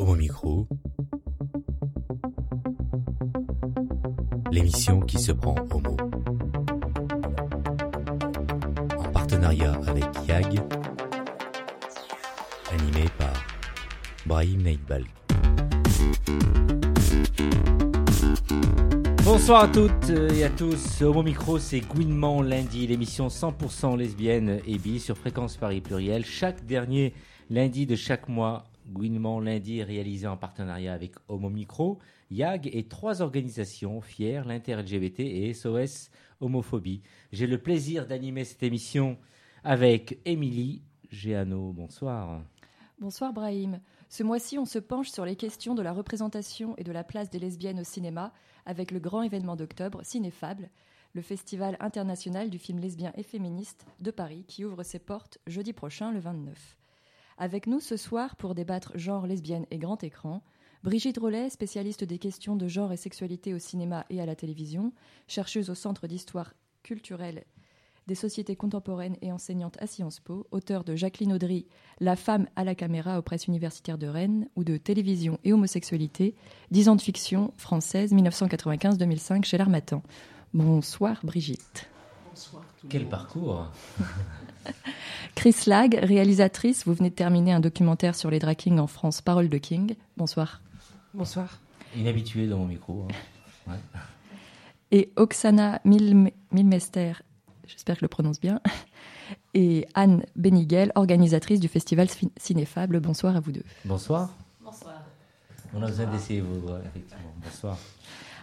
Homo Micro, l'émission qui se prend au. En partenariat avec YAG, animé par Brahim Neidbal. Bonsoir à toutes et à tous. Homo Micro, c'est Gouinement lundi, l'émission 100% lesbienne et bi sur Fréquence Paris Pluriel. Chaque dernier lundi de chaque mois, Gouinement lundi réalisé en partenariat avec Homo Micro, YAG et trois organisations, FIER, l'Inter-LGBT et SOS Homophobie. J'ai le plaisir d'animer cette émission avec Émilie Géano. Bonsoir. Bonsoir Brahim. Ce mois-ci, on se penche sur les questions de la représentation et de la place des lesbiennes au cinéma avec le grand événement d'octobre, Cinéfable, le festival international du film lesbien et féministe de Paris qui ouvre ses portes jeudi prochain, le 29. Avec nous ce soir pour débattre genre lesbienne et grand écran, Brigitte Rollet, spécialiste des questions de genre et sexualité au cinéma et à la télévision, chercheuse au Centre d'histoire culturelle des sociétés contemporaines et enseignante à Sciences Po, auteure de Jacqueline Audry, La femme à la caméra aux presses universitaires de Rennes, ou de Télévision et homosexualité, 10 ans de fiction française 1995-2005 chez l'Armatan. Bonsoir Brigitte. Bonsoir. Quel parcours Chris Lag, réalisatrice, vous venez de terminer un documentaire sur les drag kings en France, Parole de King. Bonsoir. Bonsoir. Inhabitué dans mon micro. Hein. Et Oksana Milmester, j'espère que je le prononce bien, et Anne Beniguel, organisatrice du festival Cinéfable. Bonsoir à vous deux. Bonsoir. Bonsoir. On a besoin d'essayer vos voix, effectivement. Bonsoir.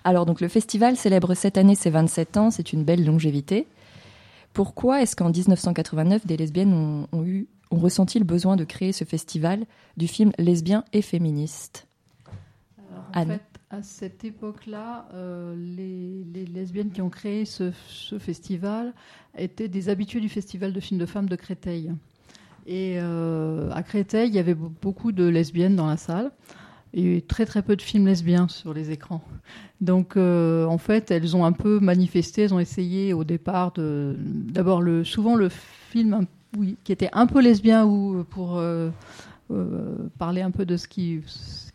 Alors, donc, le festival célèbre cette année ses 27 ans, c'est une belle longévité. Pourquoi est-ce qu'en 1989, des lesbiennes ont, eu, ont ressenti le besoin de créer ce festival du film lesbien et féministe? Anne. à cette époque-là, euh, les, lesbiennes qui ont créé ce, festival étaient des habitués du festival de films de femmes de Créteil. Et euh, à Créteil, il y avait beaucoup de lesbiennes dans la salle et très très peu de films lesbiens sur les écrans. Donc euh, en fait, elles ont un peu manifesté, elles ont essayé au départ de d'abord le souvent le film qui était un peu lesbien ou pour parler un peu de ce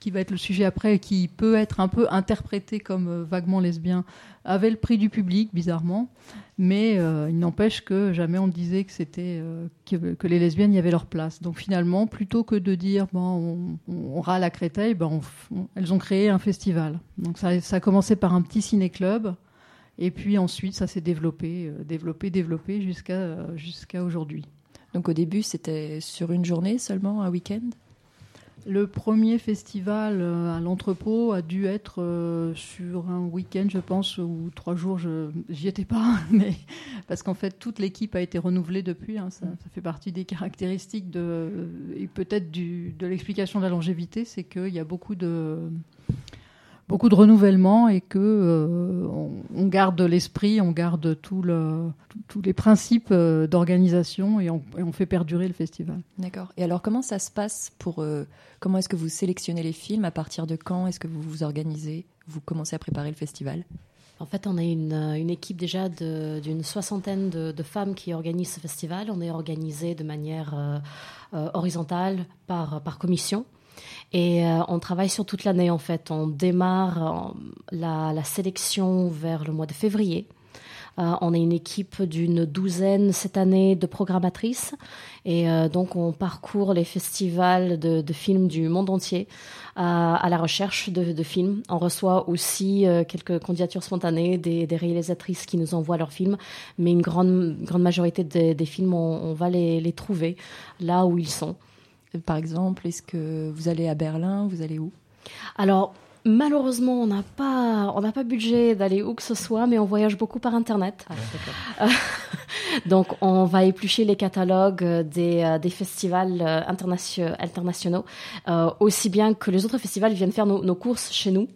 qui va être le sujet après, qui peut être un peu interprété comme euh, vaguement lesbien, avait le prix du public, bizarrement. Mais euh, il n'empêche que jamais on disait que c'était euh, que, les lesbiennes y avaient leur place. Donc finalement, plutôt que de dire bon, on, râle à Créteil, ben elles ont créé un festival. Donc ça, ça a commencé par un petit ciné-club. Et puis ensuite, ça s'est développé, développé, développé jusqu'à jusqu'à aujourd'hui. Donc au début, c'était sur une journée seulement, un week-end? Le premier festival euh, à l'entrepôt a dû être euh, sur un week-end, je pense, ou trois jours. Je j'y étais pas, mais parce qu'en fait toute l'équipe a été renouvelée depuis. Hein, ça, fait partie des caractéristiques de et peut-être de l'explication de la longévité, c'est qu'il y a beaucoup de beaucoup de renouvellement et que euh, on, garde l'esprit, on garde tout le, tous les principes euh, d'organisation et, on, fait perdurer le festival. D'accord. Et alors comment ça se passe pour euh, comment est-ce que vous sélectionnez les films? À partir de quand est-ce que vous vous organisez? Vous commencez à préparer le festival? En fait, on est une, une équipe déjà d'une soixantaine de, de, femmes qui organisent ce festival. On est organisé de manière horizontale par, par commission. Et euh, on travaille sur toute l'année en fait. On démarre euh, la, sélection vers le mois de février. Euh, on est une équipe d'une douzaine cette année de programmatrices et donc on parcourt les festivals de, films du monde entier à la recherche de, films. On reçoit aussi quelques candidatures spontanées des, réalisatrices qui nous envoient leurs films, mais une grande, grande majorité des, films, on, va les, les trouver là où ils sont. Par exemple, est-ce que vous allez à Berlin Vous allez où? Alors, malheureusement, on n'a pas, on n'a pas budget d'aller où que ce soit, mais on voyage beaucoup par Internet. Ah, donc, on va éplucher les catalogues des, euh, des festivals euh, internationaux, euh, aussi bien que les autres festivals viennent faire nos, courses chez nous.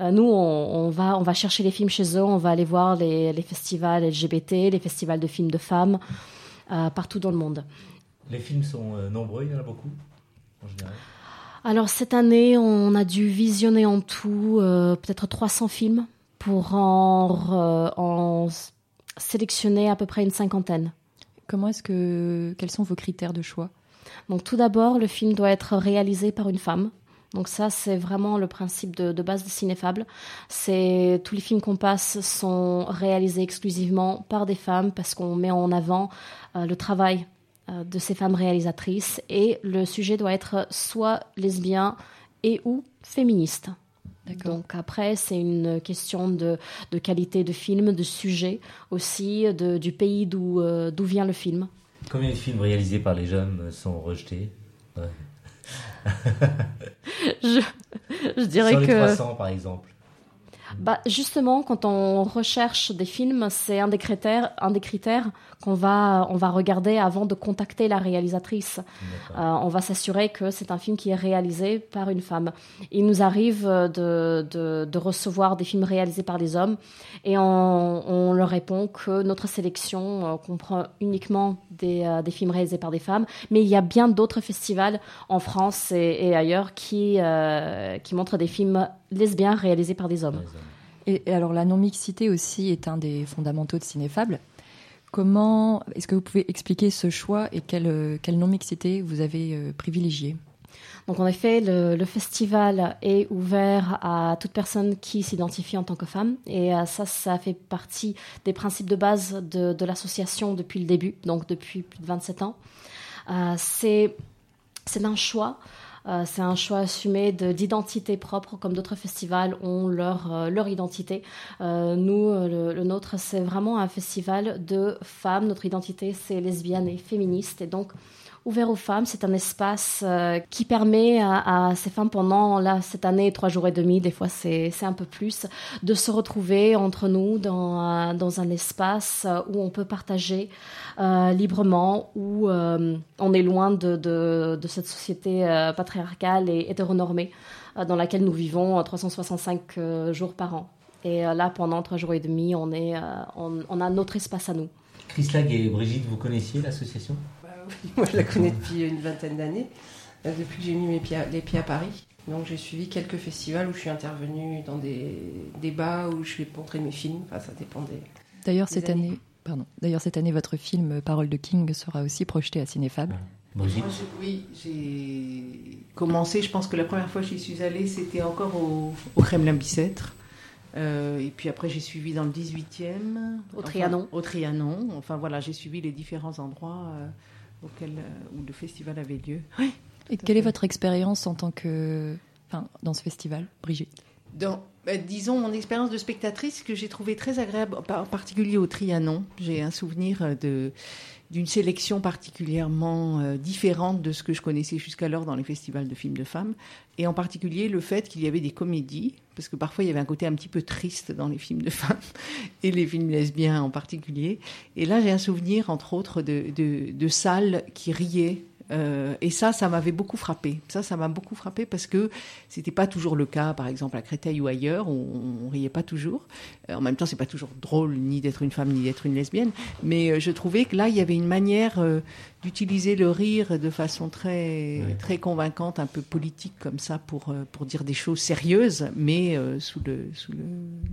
nous, on, va, on va chercher les films chez eux, on va aller voir les, les festivals LGBT, les festivals de films de femmes, partout dans le monde. Les films sont euh, nombreux, il y en a beaucoup en général Alors cette année, on a dû visionner en tout euh, peut-être 300 films pour en, en, sélectionner à peu près une cinquantaine. Comment est-ce que quels sont vos critères de choix? Donc tout d'abord, le film doit être réalisé par une femme. Donc ça, c'est vraiment le principe de, base de Cinéfable. C'est tous les films qu'on passe sont réalisés exclusivement par des femmes parce qu'on met en avant euh, le travail de ces femmes réalisatrices et le sujet doit être soit lesbien et ou féministe. Donc après, c'est une question de, qualité de film, de sujet aussi, de, du pays d'où euh, d'où vient le film. Combien de films réalisés par les jeunes sont rejetés? Je, je, dirais Sur les que... 300 par exemple. Bah, justement, quand on recherche des films, c'est un des critères, un des critères qu'on va, on va regarder avant de contacter la réalisatrice. Euh, on va s'assurer que c'est un film qui est réalisé par une femme. Il nous arrive de, de, de recevoir des films réalisés par des hommes et on, on leur répond que notre sélection euh, comprend uniquement des, euh, des, films réalisés par des femmes, mais il y a bien d'autres festivals en France et, et ailleurs qui, qui montrent des films lesbiens réalisés par des hommes. Et, alors la non-mixité aussi est un des fondamentaux de Cinéfable. Comment est-ce que vous pouvez expliquer ce choix et quelle, quelle non-mixité vous avez euh, privilégié donc en effet, le, festival est ouvert à toute personne qui s'identifie en tant que femme. Et euh, ça, ça fait partie des principes de base de, de l'association depuis le début, donc depuis plus de 27 ans. Euh, c'est un choix euh, c'est un choix assumé d'identité propre, comme d'autres festivals ont leur, euh, leur identité. Euh, nous, le, nôtre, c'est vraiment un festival de femmes. Notre identité, c'est lesbienne et féministe. Et donc, ouvert aux femmes. C'est un espace qui permet à, ces femmes pendant là, cette année, trois jours et demi, des fois c'est un peu plus, de se retrouver entre nous dans, dans un espace où on peut partager euh, librement, où euh, on est loin de, de, cette société euh, patriarcale et hétéronormée dans laquelle nous vivons 365 jours par an. Et là, pendant trois jours et demi, on, est, on, a notre espace à nous. Chris Lag et Brigitte, vous connaissiez l'association? Moi, je la connais depuis une vingtaine d'années, depuis que j'ai mis mes pieds les pieds à Paris. Donc j'ai suivi quelques festivals où je suis intervenue dans des débats où je vais montrer mes films. Enfin, ça dépendait. D'ailleurs, cette année, D'ailleurs, cette année, votre film Parole de King sera aussi projeté à Cinéfab. oui, j'ai commencé. Je pense que la première fois que j'y suis allée, c'était encore au, Kremlin Bicêtre. Euh, et puis après, j'ai suivi dans le 18e. Au Trianon. au Trianon. Enfin voilà, j'ai suivi les différents endroits euh, euh, où le festival avait lieu. et quelle est votre expérience en tant que, enfin, dans ce festival, Brigitte? Dans, bah, disons, mon expérience de spectatrice que j'ai trouvé très agréable, en particulier au Trianon. J'ai un souvenir de, d'une sélection particulièrement euh, différente de ce que je connaissais jusqu'alors dans les festivals de films de femmes, et en particulier le fait qu'il y avait des comédies, parce que parfois il y avait un côté un petit peu triste dans les films de femmes, et les films lesbiens en particulier. Et là, j'ai un souvenir, entre autres, de, de, de salles qui riaient euh, et ça, ça m'avait beaucoup frappé. Ça, ça m'a beaucoup frappé parce que c'était pas toujours le cas, par exemple à Créteil ou ailleurs, on, on riait pas toujours. Euh, en même temps, c'est pas toujours drôle ni d'être une femme ni d'être une lesbienne, mais euh, je trouvais que là, il y avait une manière d'utiliser le rire de façon très très convaincante, un peu politique comme ça, pour pour dire des choses sérieuses, mais sous le sous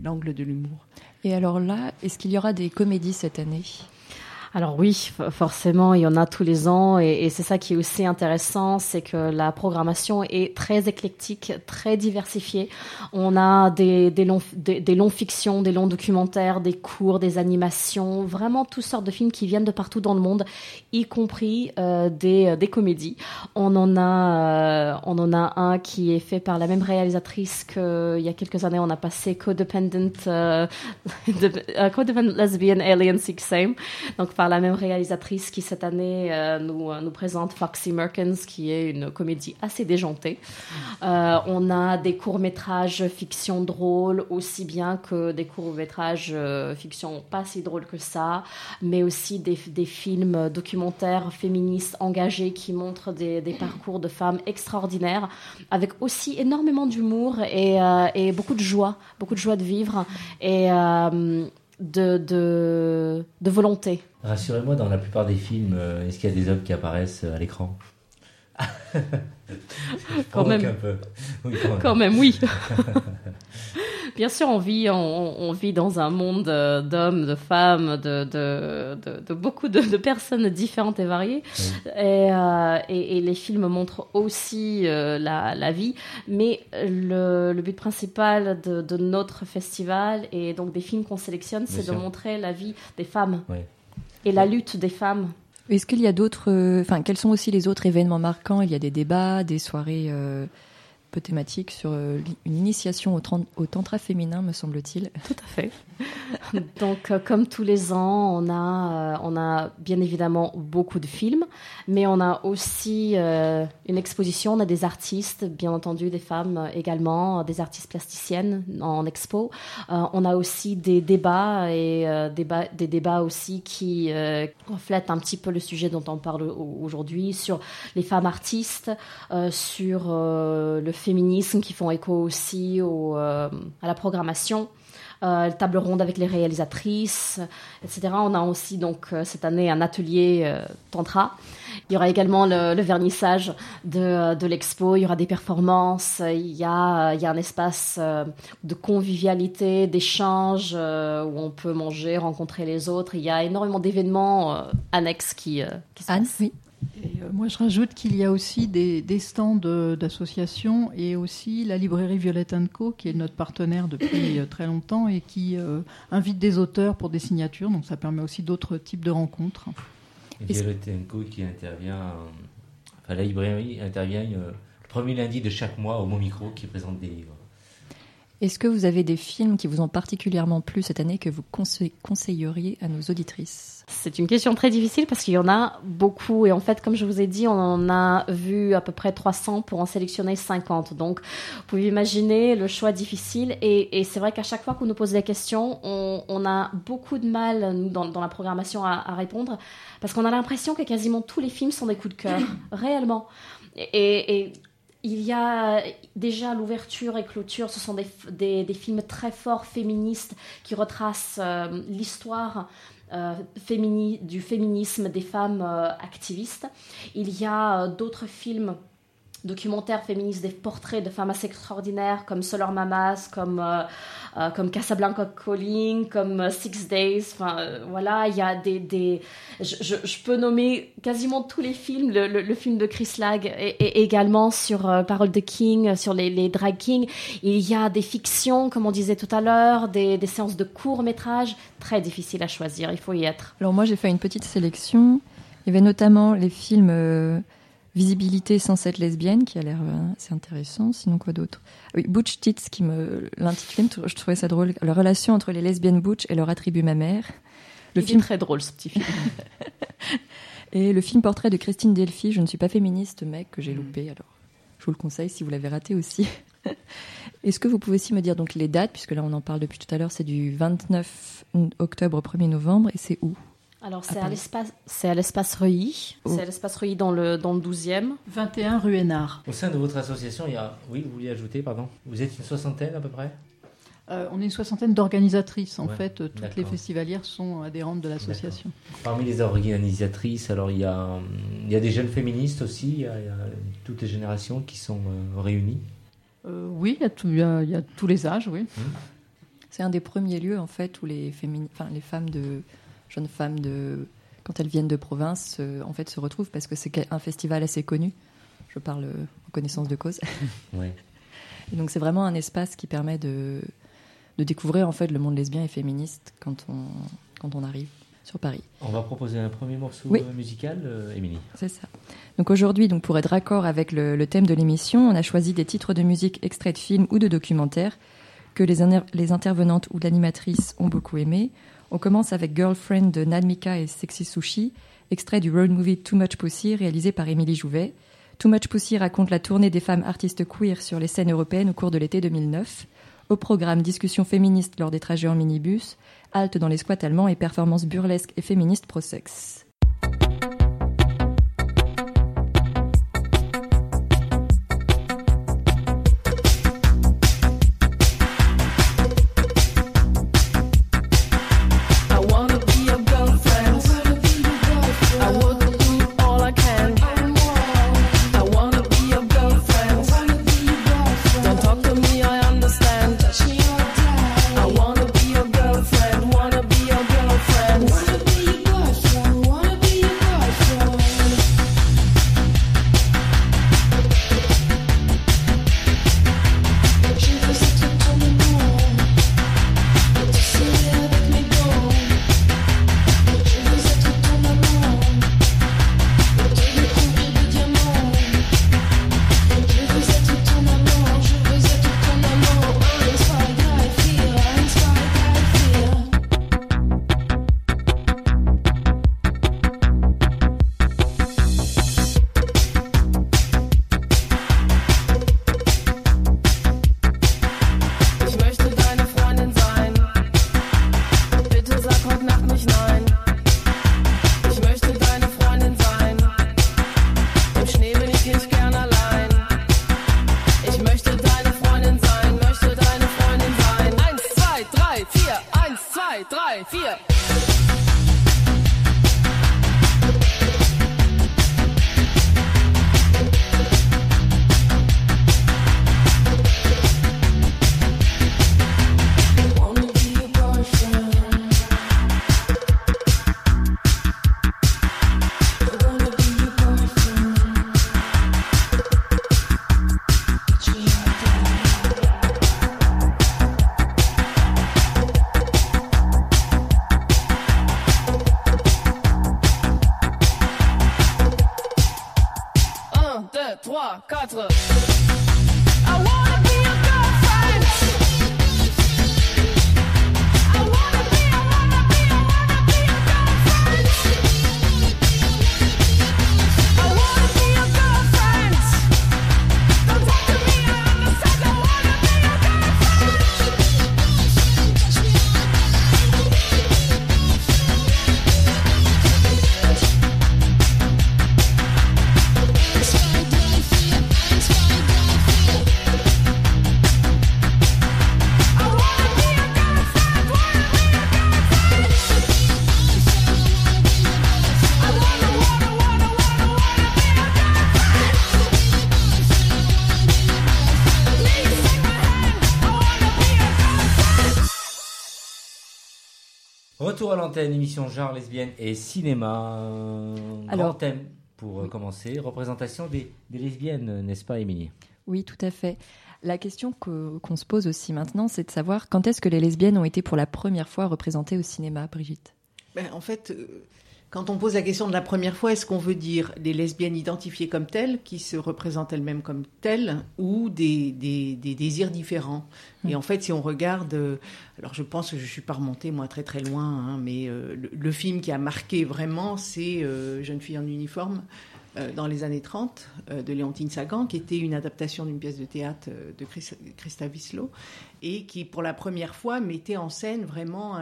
l'angle de l'humour. Et alors là, est-ce qu'il y aura des comédies cette année? Alors oui, forcément, il y en a tous les ans et, c'est ça qui est aussi intéressant, c'est que la programmation est très éclectique, très diversifiée. On a des, longs, des, longs fictions, des longs documentaires, des cours, des animations, vraiment toutes sortes de films qui viennent de partout dans le monde, y compris euh, des, des comédies. On en a, euh, on en a un qui est fait par la même réalisatrice qu'il y a quelques années, on a passé Codependent, euh, Codependent Lesbian Alien Six Same. Donc la même réalisatrice qui cette année euh, nous, euh, nous présente Foxy Merkins, qui est une comédie assez déjantée. Euh, on a des courts-métrages fiction drôles, aussi bien que des courts-métrages fiction pas si drôles que ça, mais aussi des, films documentaires féministes engagés qui montrent des, des, parcours de femmes extraordinaires, avec aussi énormément d'humour et, et, beaucoup de joie, beaucoup de joie de vivre. Et de, de, de volonté. Rassurez-moi, dans la plupart des films, euh, est-ce qu'il y a des hommes qui apparaissent euh, à l'écran quand même. Un peu. Oui, quand, même. oui. Bien sûr, on vit, on, vit dans un monde d'hommes, de femmes, de, de, beaucoup de, personnes différentes et variées. Euh, et, et, les films montrent aussi euh, la, vie. Mais le, but principal de, notre festival et donc des films qu'on sélectionne, c'est de montrer la vie des femmes et la lutte des femmes. Est-ce qu'il y a d'autres, enfin, quels sont aussi les autres événements marquants? Il y a des débats, des soirées euh, peu thématique sur euh, une initiation au, tantra féminin, me semble-t-il. Tout à fait. Donc, euh, comme tous les ans, on a, euh, on a bien évidemment beaucoup de films, mais on a aussi une exposition. On a des artistes, bien entendu, des femmes également, des artistes plasticiennes en expo. on a aussi des débats et des débats aussi qui reflètent un petit peu le sujet dont on parle aujourd'hui sur les femmes artistes, sur le féminisme qui font écho aussi au, euh, à la programmation. Euh, table ronde avec les réalisatrices, etc. On a aussi donc euh, cette année un atelier euh, tantra. Il y aura également le, vernissage de, de l'expo, il y aura des performances, il y a, il y a un espace de convivialité, d'échange où on peut manger, rencontrer les autres. Il y a énormément d'événements annexes qui, qui se Anne, oui. Euh, moi, je rajoute qu'il y a aussi des, stands d'associations et aussi la librairie Violette Co, qui est notre partenaire depuis euh, très longtemps et qui euh, invite des auteurs pour des signatures. Donc, ça permet aussi d'autres types de rencontres. Violette Co qui intervient, enfin, la librairie intervient le premier lundi de chaque mois au Mont Micro qui présente des livres. Est-ce que vous avez des films qui vous ont particulièrement plu cette année que vous conseilleriez à nos auditrices? C'est une question très difficile parce qu'il y en a beaucoup et en fait, comme je vous ai dit, on en a vu à peu près 300 pour en sélectionner 50. Donc, vous pouvez imaginer le choix difficile et, c'est vrai qu'à chaque fois qu'on nous pose des questions, on, a beaucoup de mal, nous, dans, la programmation, à, répondre parce qu'on a l'impression que quasiment tous les films sont des coups de cœur, réellement. Et, et, il y a déjà l'ouverture et clôture, ce sont des, des, films très forts féministes qui retracent euh, l'histoire euh, du féminisme des femmes euh, activistes. Il y a d'autres films documentaires féministes, des portraits de femmes assez extraordinaires comme Solar Mamas, comme, euh, euh, comme Casablanca Calling, comme euh, Six Days. Enfin, voilà, il y a des. des je, peux nommer quasiment tous les films, le, film de Chris Lag et, également sur Parole de King, sur les, les, drag kings. Il y a des fictions, comme on disait tout à l'heure, des, des séances de courts métrages, très difficiles à choisir, il faut y être. Alors moi j'ai fait une petite sélection. Il y avait notamment les films Visibilité sans être lesbienne, qui a l'air euh, assez intéressant. Sinon, quoi d'autre? Oui, Butch Tits, qui me l'intitulé, je trouvais ça drôle. La relation entre les lesbiennes Butch et leur attribut mammaire. Le film très drôle, ce petit film. et le film Portrait de Christine Delphi, Je ne suis pas féministe, mec, que j'ai mm. loupé. Alors, je vous le conseille si vous l'avez raté aussi. Est-ce que vous pouvez aussi me dire donc les dates, puisque là on en parle depuis tout à l'heure, c'est du 29 octobre au 1er novembre, et c'est où? Alors, c'est à l'espace, c'est à l'espace Reuilly. C'est à l'espace Reuilly dans le, dans le 12e. 21 rue Hénard. Au sein de votre association, il y a. Oui, vous vouliez ajouter, pardon Vous êtes une soixantaine à peu près? Euh, on est une soixantaine d'organisatrices. En fait, toutes les festivalières sont adhérentes de l'association. Parmi les organisatrices, alors il y, a, il y a des jeunes féministes aussi, il y a, toutes les générations qui sont euh, réunies. Euh, oui, il y, a tout, il, y a, tous les âges, oui. Mmh. C'est un des premiers lieux, en fait, où les, enfin, les femmes de jeunes femmes de quand elles viennent de province, euh, en fait, se retrouvent parce que c'est un festival assez connu. Je parle euh, en connaissance de cause. Et donc, c'est vraiment un espace qui permet de, de découvrir en fait le monde lesbien et féministe quand on, quand on arrive sur Paris. On va proposer un premier morceau euh, musical, Émilie. C'est ça. Donc aujourd'hui, donc pour être raccord avec le, le thème de l'émission, on a choisi des titres de musique extraits de films ou de documentaires que les, les intervenantes ou l'animatrice ont beaucoup aimés. On commence avec Girlfriend de Nadmika et Sexy Sushi, extrait du road movie Too Much Pussy réalisé par Émilie Jouvet. Too Much Pussy raconte la tournée des femmes artistes queer sur les scènes européennes au cours de l'été 2009. Au programme, discussions féministes lors des trajets en minibus, halte dans les squats allemands et performances burlesques et féministes pro-sexe. L'antenne, émission genre lesbienne et cinéma. Alors, Grand thème pour euh, commencer, représentation des, lesbiennes, n'est-ce pas, Émilie? Oui, tout à fait. La question qu'on se pose aussi maintenant, c'est de savoir quand est-ce que les lesbiennes ont été pour la première fois représentées au cinéma, Brigitte? Ben, En fait, euh, quand on pose la question de la première fois, est-ce qu'on veut dire des lesbiennes identifiées comme telles, qui se représentent elles-mêmes comme telles, ou des, des, désirs différents Et en fait, si on regarde, euh, alors je pense que je ne suis pas remontée moi très très loin, hein, mais euh, le, film qui a marqué vraiment, c'est euh, Jeune fille en uniforme dans les années 30 de Léontine Sagan, qui était une adaptation d'une pièce de théâtre de Christa Wieslow, et qui pour la première fois mettait en scène vraiment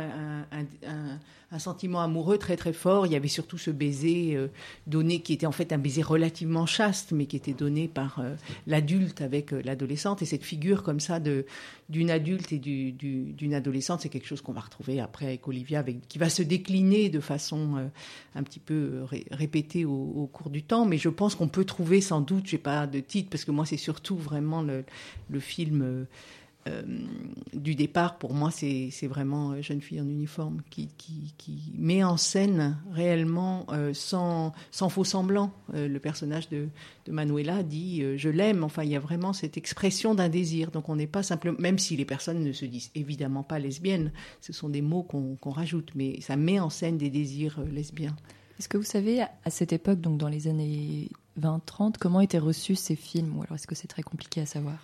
un sentiment amoureux très très fort. Il y avait surtout ce baiser euh, donné qui était en fait un baiser relativement chaste, mais qui était donné par euh, l'adulte avec euh, l'adolescente. Et cette figure comme ça d'une adulte et du, d'une adolescente, c'est quelque chose qu'on va retrouver après avec Olivia, qui va se décliner de façon un petit peu répétée au, cours du temps. Mais je pense qu'on peut trouver sans doute, j'ai pas de titre parce que moi c'est surtout vraiment le, film du départ, pour moi, c'est vraiment euh, Jeune fille en uniforme qui, met en scène réellement, euh, sans, faux semblant. le personnage de, Manuela dit Je l'aime. Enfin, il y a vraiment cette expression d'un désir. Donc, on n'est pas simplement, même si les personnes ne se disent évidemment pas lesbiennes, ce sont des mots qu'on rajoute, mais ça met en scène des désirs lesbiens. Est-ce que vous savez, à cette époque, donc dans les années 20-30, comment étaient reçus ces films? Ou alors est-ce que c'est très compliqué à savoir?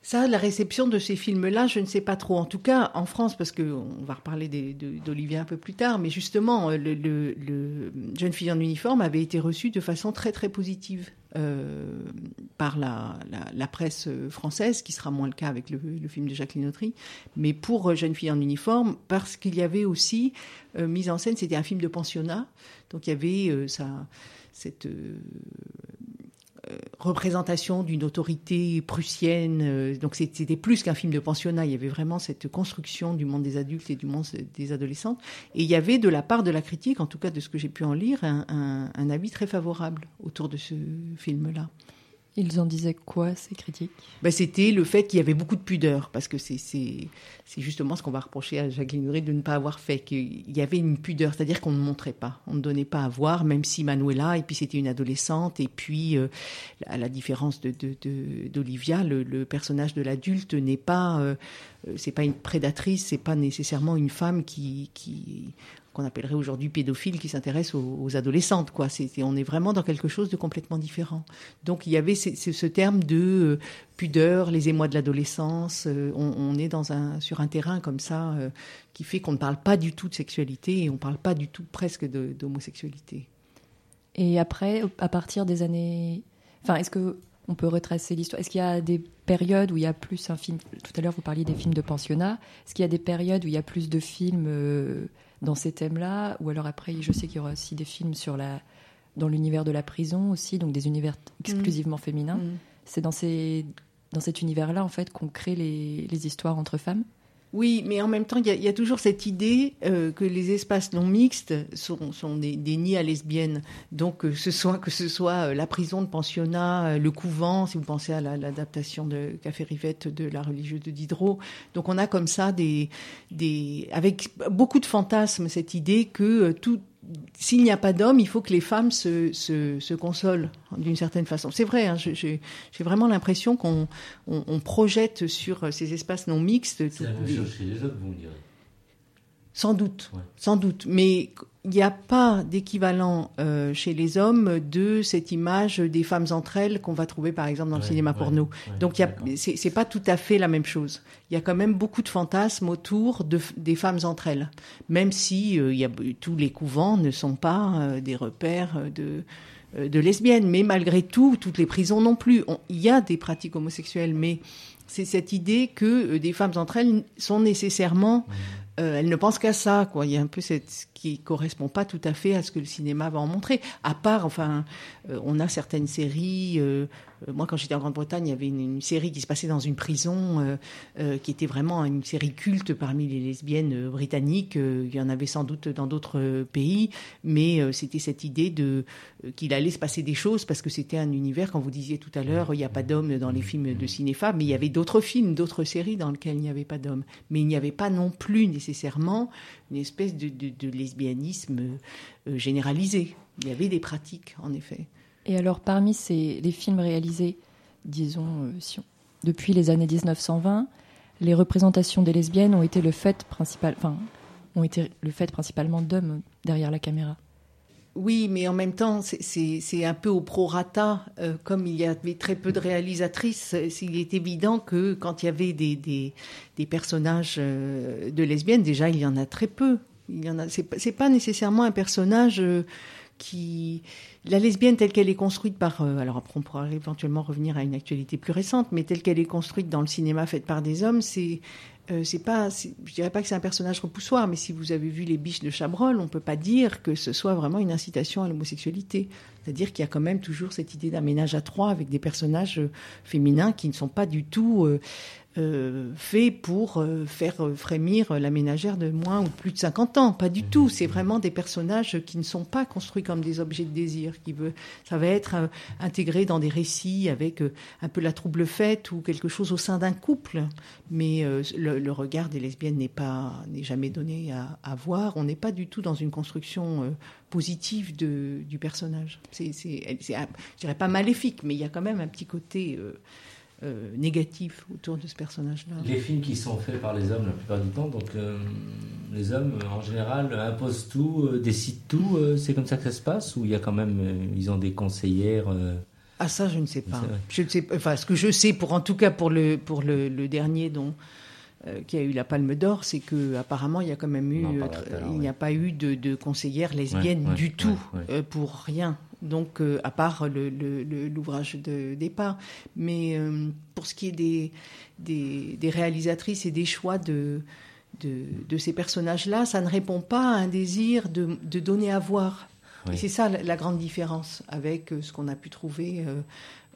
Ça, la réception de ces films-là, je ne sais pas trop. En tout cas, en France, parce qu'on va reparler d'Olivier un peu plus tard, mais justement, le, Jeune fille en uniforme avait été reçu de façon très très positive euh, par la, presse française, qui sera moins le cas avec le, film de Jacqueline Autry, mais pour Jeune fille en uniforme, parce qu'il y avait aussi euh, mise en scène, c'était un film de pensionnat, donc il y avait euh, ça, cette euh, représentation d'une autorité prussienne. Euh, donc c'était plus qu'un film de pensionnat. Il y avait vraiment cette construction du monde des adultes et du monde des adolescentes. Et il y avait de la part de la critique, en tout cas de ce que j'ai pu en lire, un, un avis très favorable autour de ce film-là. Ils en disaient quoi, ces critiques? Ben, C'était le fait qu'il y avait beaucoup de pudeur, parce que c'est justement ce qu'on va reprocher à Jacqueline Nourri de ne pas avoir fait, qu'il y avait une pudeur, c'est-à-dire qu'on ne montrait pas, on ne donnait pas à voir, même si Manuela, et puis c'était une adolescente, et puis euh, à la différence d'Olivia, de, le, personnage de l'adulte n'est pas, euh, pas une prédatrice, c'est pas nécessairement une femme qui qu'on appellerait aujourd'hui pédophile qui s'intéresse aux, adolescentes. Quoi. on est vraiment dans quelque chose de complètement différent. Donc il y avait ce, terme de euh, pudeur, les émois de l'adolescence. Euh, on, est dans un, sur un terrain comme ça euh, qui fait qu'on ne parle pas du tout de sexualité et on ne parle pas du tout presque d'homosexualité. Et après, à partir des années... Enfin, est-ce que on peut retracer l'histoire? Est-ce qu'il y a des périodes où il y a plus un film? Tout à l'heure, vous parliez des films de pensionnat. Est-ce qu'il y a des périodes où il y a plus de films dans ces thèmes-là. Ou alors après, je sais qu'il y aura aussi des films sur la, dans l'univers de la prison aussi, donc des univers exclusivement mm. féminins. Mm. C'est dans, ces, dans cet univers-là, en fait, qu'on crée les, les, histoires entre femmes Oui, mais en même temps, il y, a toujours cette idée euh, que les espaces non mixtes sont, des, nids à lesbiennes. Donc, euh, ce soit, que ce soit euh, la prison de pensionnat, le couvent, si vous pensez à l'adaptation de Café Rivette de la religieuse de Diderot. Donc, on a comme ça des avec beaucoup de fantasmes cette idée que tout s'il n'y a pas d'hommes, il faut que les femmes se, consolent d'une certaine façon. C'est vrai, hein, j'ai vraiment l'impression qu'on on, projette sur ces espaces non mixtes. C'est la même chez les hommes, vous me direz. Sans doute, sans doute. Mais il n'y a pas d'équivalent euh, chez les hommes de cette image des femmes entre elles qu'on va trouver par exemple dans le cinéma porno. Donc ce n'est pas tout à fait la même chose. Il y a quand même beaucoup de fantasmes autour de, des femmes entre elles, même si euh, y a, tous les couvents ne sont pas euh, des repères de de lesbiennes, mais malgré tout, toutes les prisons non plus. Il y a des pratiques homosexuelles, mais c'est cette idée que des femmes entre elles sont nécessairement. Euh, elle ne pense qu'à ça, quoi. Il y a un peu cette qui correspond pas tout à fait à ce que le cinéma va en montrer. À part, enfin, euh, on a certaines séries. Euh, moi, quand j'étais en Grande-Bretagne, il y avait une, série qui se passait dans une prison, qui était vraiment une série culte parmi les lesbiennes britanniques. il y en avait sans doute dans d'autres pays, mais c'était cette idée de qu'il allait se passer des choses parce que c'était un univers. Quand vous disiez tout à l'heure, il n'y a pas d'hommes dans les films de cinéma, mais il y avait d'autres films, d'autres séries dans lesquelles il n'y avait pas d'hommes. Mais il n'y avait pas non plus nécessairement une espèce de, lesbianisme euh, généralisé. Il y avait des pratiques, en effet. Et alors, parmi ces, les films réalisés, disons, euh, depuis les années 1920, les représentations des lesbiennes ont été le fait principal, enfin, ont été le fait principalement d'hommes derrière la caméra. Oui, mais en même temps, c'est un peu au prorata. Euh, comme il y avait très peu de réalisatrices, il est évident que quand il y avait des, des, personnages euh, de lesbiennes, déjà, il y en a très peu. Il y pas nécessairement un personnage euh, qui la lesbienne telle qu'elle est construite par alors après on pourra éventuellement revenir à une actualité plus récente mais telle qu'elle est construite dans le cinéma fait par des hommes c'est euh, c'est pas, je dirais pas que c'est un personnage repoussoir, mais si vous avez vu les biches de Chabrol, on peut pas dire que ce soit vraiment une incitation à l'homosexualité. C'est-à-dire qu'il y a quand même toujours cette idée d'un ménage à trois avec des personnages euh, féminins qui ne sont pas du tout euh, euh, fait pour euh, faire euh, frémir la ménagère de moins ou plus de 50 ans. Pas du tout. C'est vraiment des personnages qui ne sont pas construits comme des objets de désir. Qui veut, ça va être intégré dans des récits avec un peu la trouble fête ou quelque chose au sein d'un couple. Mais le, regard des lesbiennes n'est pas n'est jamais donné à, voir. On n'est pas du tout dans une construction positive de, du personnage. C'est, je dirais pas maléfique, mais il y a quand même un petit côté euh, négatif autour de ce personnage-là. Les films qui sont faits par les hommes la plupart du temps, donc euh, les hommes en général imposent tout, euh, décident tout, c'est comme ça que ça se passe ou il y a quand même, ils ont des conseillères Ah ça je ne sais pas. Je ne sais Enfin ce que je sais pour en tout cas pour le pour le, dernier dont qui a eu la Palme d'Or, c'est que apparemment il y a quand même eu, il n'y a pas eu de, de conseillère lesbienne du tout pour rien donc euh, à part l'ouvrage de départ. Mais euh, pour ce qui est des, des, réalisatrices et des choix de, de, ces personnages-là, ça ne répond pas à un désir de, donner à voir. Et c'est ça la, grande différence avec euh, ce qu'on a pu trouver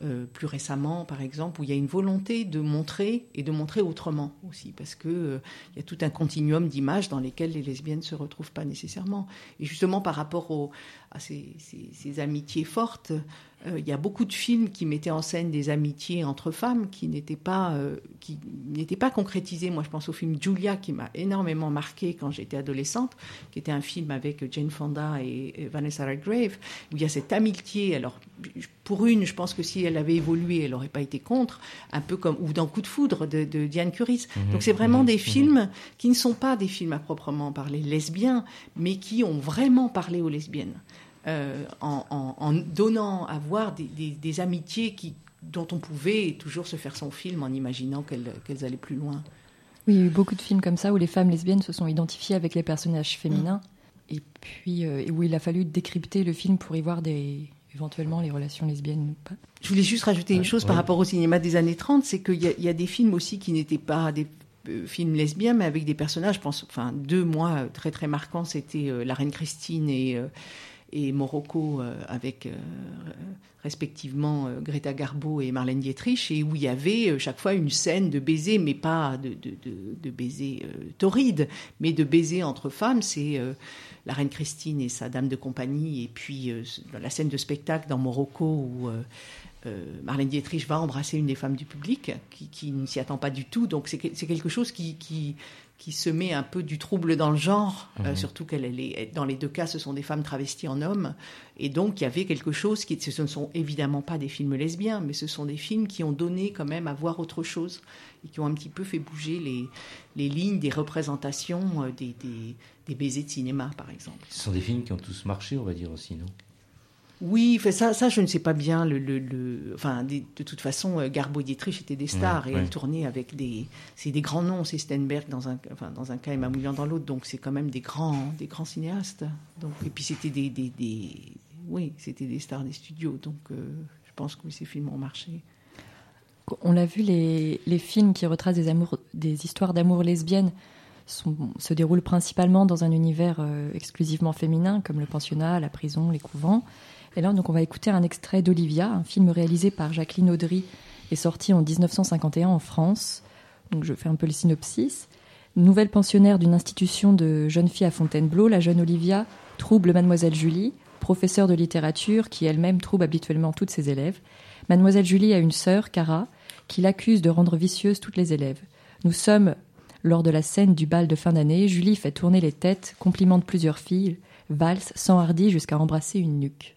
euh, plus récemment, par exemple, où il y a une volonté de montrer et de montrer autrement aussi, parce que euh, il y a tout un continuum d'images dans lesquelles les lesbiennes ne se retrouvent pas nécessairement. Et justement, par rapport à ces, amitiés fortes, euh, il y a beaucoup de films qui mettaient en scène des amitiés entre femmes qui n'étaient pas, euh, qui n'étaient pas concrétisées. Moi, je pense au film Julia qui m'a énormément marqué quand j'étais adolescente, qui était un film avec Jane Fonda et, Vanessa Redgrave, où il y a cette amitié. Alors, pour une, je pense que si elle avait évolué, elle n'aurait pas été contre, un peu comme ou dans Coup de foudre de, Diane Curis. Mhm. Donc, c'est vraiment mhm. des mhm. films qui ne sont pas des films à proprement parler lesbiens, mais qui ont vraiment parlé aux lesbiennes. Euh, en, donnant à voir des, amitiés qui, dont on pouvait toujours se faire son film en imaginant qu'elles allaient plus loin. Oui, il y a eu beaucoup de films comme ça où les femmes lesbiennes se sont identifiées avec les personnages féminins et puis euh, où il a fallu décrypter le film pour y voir des, éventuellement les relations lesbiennes ou pas. Je voulais juste rajouter une chose par rapport au cinéma des années 30, c'est qu'il y, a des films aussi qui n'étaient pas des euh, films lesbiens, mais avec des personnages, je pense, enfin deux, moi, très très marquants, c'était La Reine Christine et et Morocco avec respectivement Greta Garbo et Marlène Dietrich, et où il y avait chaque fois une scène de baiser, mais pas de, de, de, baiser torride, mais de baiser entre femmes. C'est la reine Christine et sa dame de compagnie, et puis la scène de spectacle dans Morocco où euh, Marlène Dietrich va embrasser une des femmes du public qui, ne s'y attend pas du tout. Donc c'est quelque chose qui, qui, se met un peu du trouble dans le genre, euh, mhm. surtout qu'elle est, dans les deux cas, ce sont des femmes travesties en hommes. Et donc il y avait quelque chose qui, ce ne sont évidemment pas des films lesbiens, mais ce sont des films qui ont donné quand même à voir autre chose et qui ont un petit peu fait bouger les, les lignes des représentations euh, des, des, des baisers de cinéma, par exemple. Ce sont des films qui ont tous marché, on va dire aussi, non oui, ça, ça, je ne sais pas bien. Le, le, enfin, de, toute façon, euh, Garbo et Dietrich étaient des stars et elles tournaient avec des, c'est des grands noms. C'est Stenberg dans un, enfin, dans un cas et Mamoulian dans l'autre. Donc c'est quand même des grands, des grands cinéastes. Donc et puis c'était des, des, des, oui, c'était des stars des studios. Donc euh, je pense que ces films ont marché. On l'a vu, les, les, films qui retracent des amours, des histoires d'amour lesbiennes sont, se déroulent principalement dans un univers euh, exclusivement féminin, comme le pensionnat, la prison, les couvents. Et là, donc, on va écouter un extrait d'Olivia, un film réalisé par Jacqueline Audry et sorti en 1951 en France. Donc, je fais un peu le synopsis. Nouvelle pensionnaire d'une institution de jeunes filles à Fontainebleau, la jeune Olivia trouble Mademoiselle Julie, professeure de littérature qui elle-même trouble habituellement toutes ses élèves. Mademoiselle Julie a une sœur, Cara, qui l'accuse de rendre vicieuse toutes les élèves. Nous sommes lors de la scène du bal de fin d'année. Julie fait tourner les têtes, complimente plusieurs filles, valse, s'enhardit jusqu'à embrasser une nuque.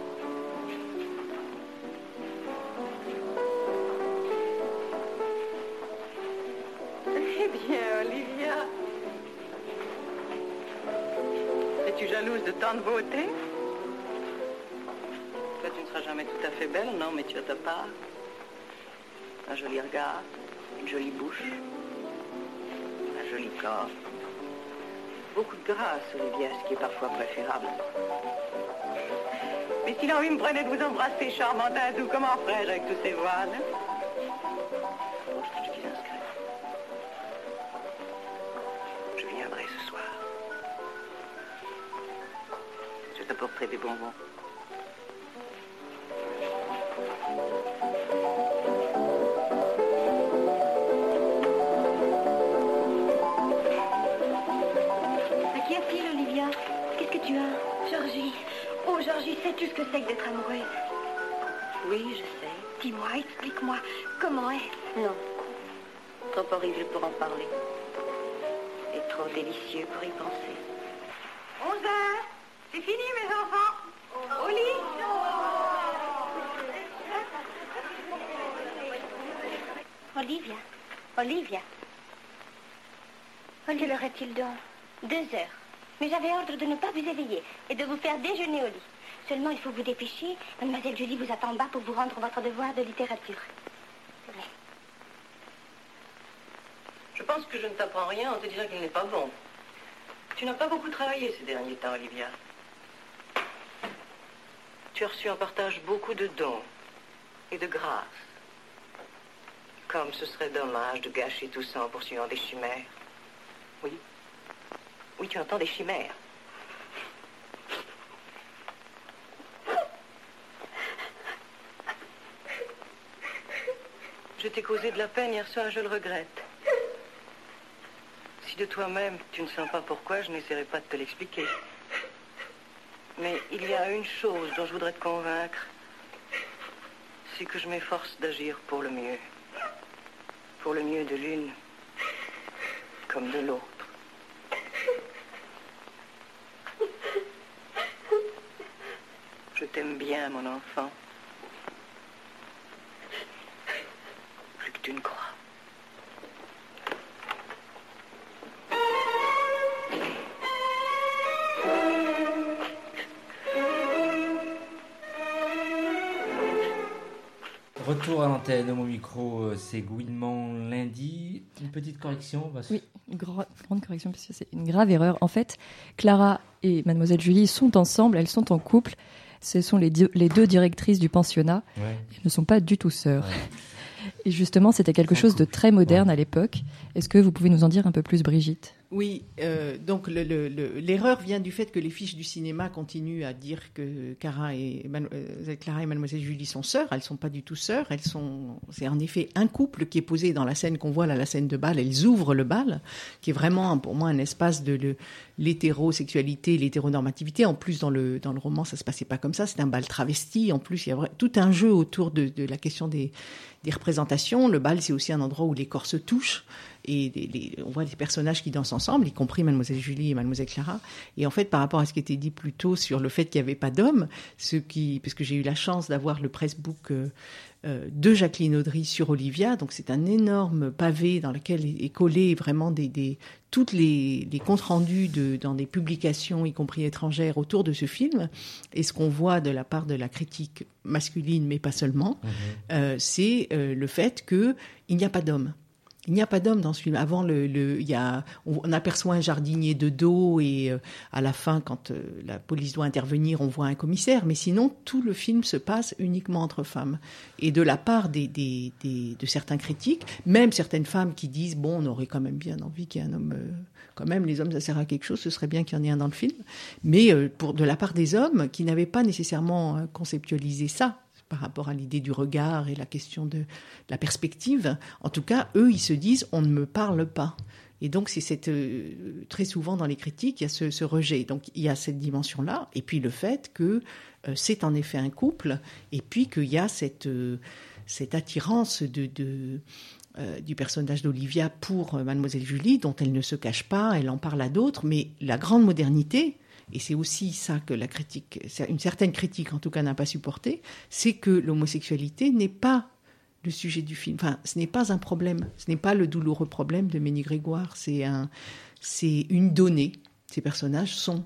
tant de beauté Toi, tu ne seras jamais tout à fait belle, non, mais tu as ta part. Un joli regard, une jolie bouche, un joli corps beaucoup de grâce, Olivia, ce qui est parfois préférable. Mais si l'envie me prenait de vous embrasser, charmant Azou, comment ferais-je avec tous ces voiles T'apporterai des bonbons. Sais-tu ce que c'est que d'être amoureuse Oui, je sais. Dis-moi, explique-moi. Comment est Non. Trop horrible pour en parler. Et trop délicieux pour y penser. 11 heures. C'est fini, mes enfants. Au lit. Olivia. Olivia. Quelle heure est-il donc? Deux heures. Mais j'avais ordre de ne pas vous éveiller et de vous faire déjeuner au lit. Seulement, il faut vous dépêcher. Mademoiselle Julie vous attend bas pour vous rendre votre devoir de littérature. C'est vrai. Je pense que je ne t'apprends rien en te disant qu'il n'est pas bon. Tu n'as pas beaucoup travaillé ces derniers temps, Olivia. Tu as reçu en partage beaucoup de dons et de grâces. Comme ce serait dommage de gâcher tout ça en poursuivant des chimères. Oui. Oui, tu entends des chimères. Je t'ai causé de la peine hier soir, je le regrette. Si de toi-même tu ne sens pas pourquoi, je n'essaierai pas de te l'expliquer. Mais il y a une chose dont je voudrais te convaincre, c'est que je m'efforce d'agir pour le mieux. Pour le mieux de l'une comme de l'autre. Je t'aime bien, mon enfant. Plus que tu ne crois. Retour à l'antenne, mon micro, euh, c'est Gouinement lundi. Une petite correction se- Oui, une gra- grande correction, parce que c'est une grave erreur. En fait, Clara et Mademoiselle Julie sont ensemble, elles sont en couple. Ce sont les, deux directrices du pensionnat. Ouais. Elles ne sont pas du tout sœurs. Ouais. Et justement, c'était quelque chose de très moderne à l'époque. Est-ce que vous pouvez nous en dire un peu plus, Brigitte? Oui, euh, donc le- le- le- l'erreur vient du fait que les fiches du cinéma continuent à dire que et euh, Clara et Mademoiselle Julie sont sœurs. Elles sont pas du tout sœurs. Elles sont, c'est en effet un couple qui est posé dans la scène qu'on voit là, la scène de bal. Elles ouvrent le bal, qui est vraiment pour moi un espace de l'hétérosexualité, l'hétéronormativité. En plus, dans le dans le roman, ça se passait pas comme ça. C'est un bal travesti. En plus, il y a tout un jeu autour de, de la question des des représentations. Le bal, c'est aussi un endroit où les corps se touchent et les- les- on voit des personnages qui dansent ensemble, y compris Mademoiselle Julie et Mademoiselle Clara. Et en fait, par rapport à ce qui était dit plus tôt sur le fait qu'il n'y avait pas d'hommes, ce qui, parce que j'ai eu la chance d'avoir le pressbook euh, euh, de Jacqueline Audry sur Olivia, donc c'est un énorme pavé dans lequel est, collé vraiment des, des toutes les, les comptes rendus de, dans des publications, y compris étrangères, autour de ce film. Et ce qu'on voit de la part de la critique masculine, mais pas seulement, euh, c'est euh, le fait que il n'y a pas d'hommes. Il n'y a pas d'homme dans ce film. Avant, on, aperçoit un jardinier de dos et euh, à la fin, quand euh, la police doit intervenir, on voit un commissaire. Mais sinon, tout le film se passe uniquement entre femmes. Et de la part de certains critiques, même certaines femmes qui disent bon, on aurait quand même bien envie qu'il y ait un homme. euh, quand même, les hommes, ça sert à quelque chose. Ce serait bien qu'il y en ait un dans le film. Mais de la part des hommes qui n'avaient pas nécessairement conceptualisé ça par rapport à l'idée du regard et la question de la perspective. En tout cas, eux, ils se disent on ne me parle pas. Et donc, c'est cette euh, très souvent dans les critiques, il y a ce, rejet. Donc, il y a cette dimension-là, et puis le fait que euh, c'est en effet un couple, et puis qu'il y a cette euh, cette attirance de, de du personnage d'Olivia pour Mademoiselle Julie, dont elle ne se cache pas, elle en parle à d'autres, mais la grande modernité, et c'est aussi ça que la critique, une certaine critique en tout cas n'a pas supporté, c'est que l'homosexualité n'est pas le sujet du film. Enfin, ce n'est pas un problème. Ce n'est pas le douloureux problème de Ménie Grégoire. C'est un, c'est une donnée. Ces personnages sont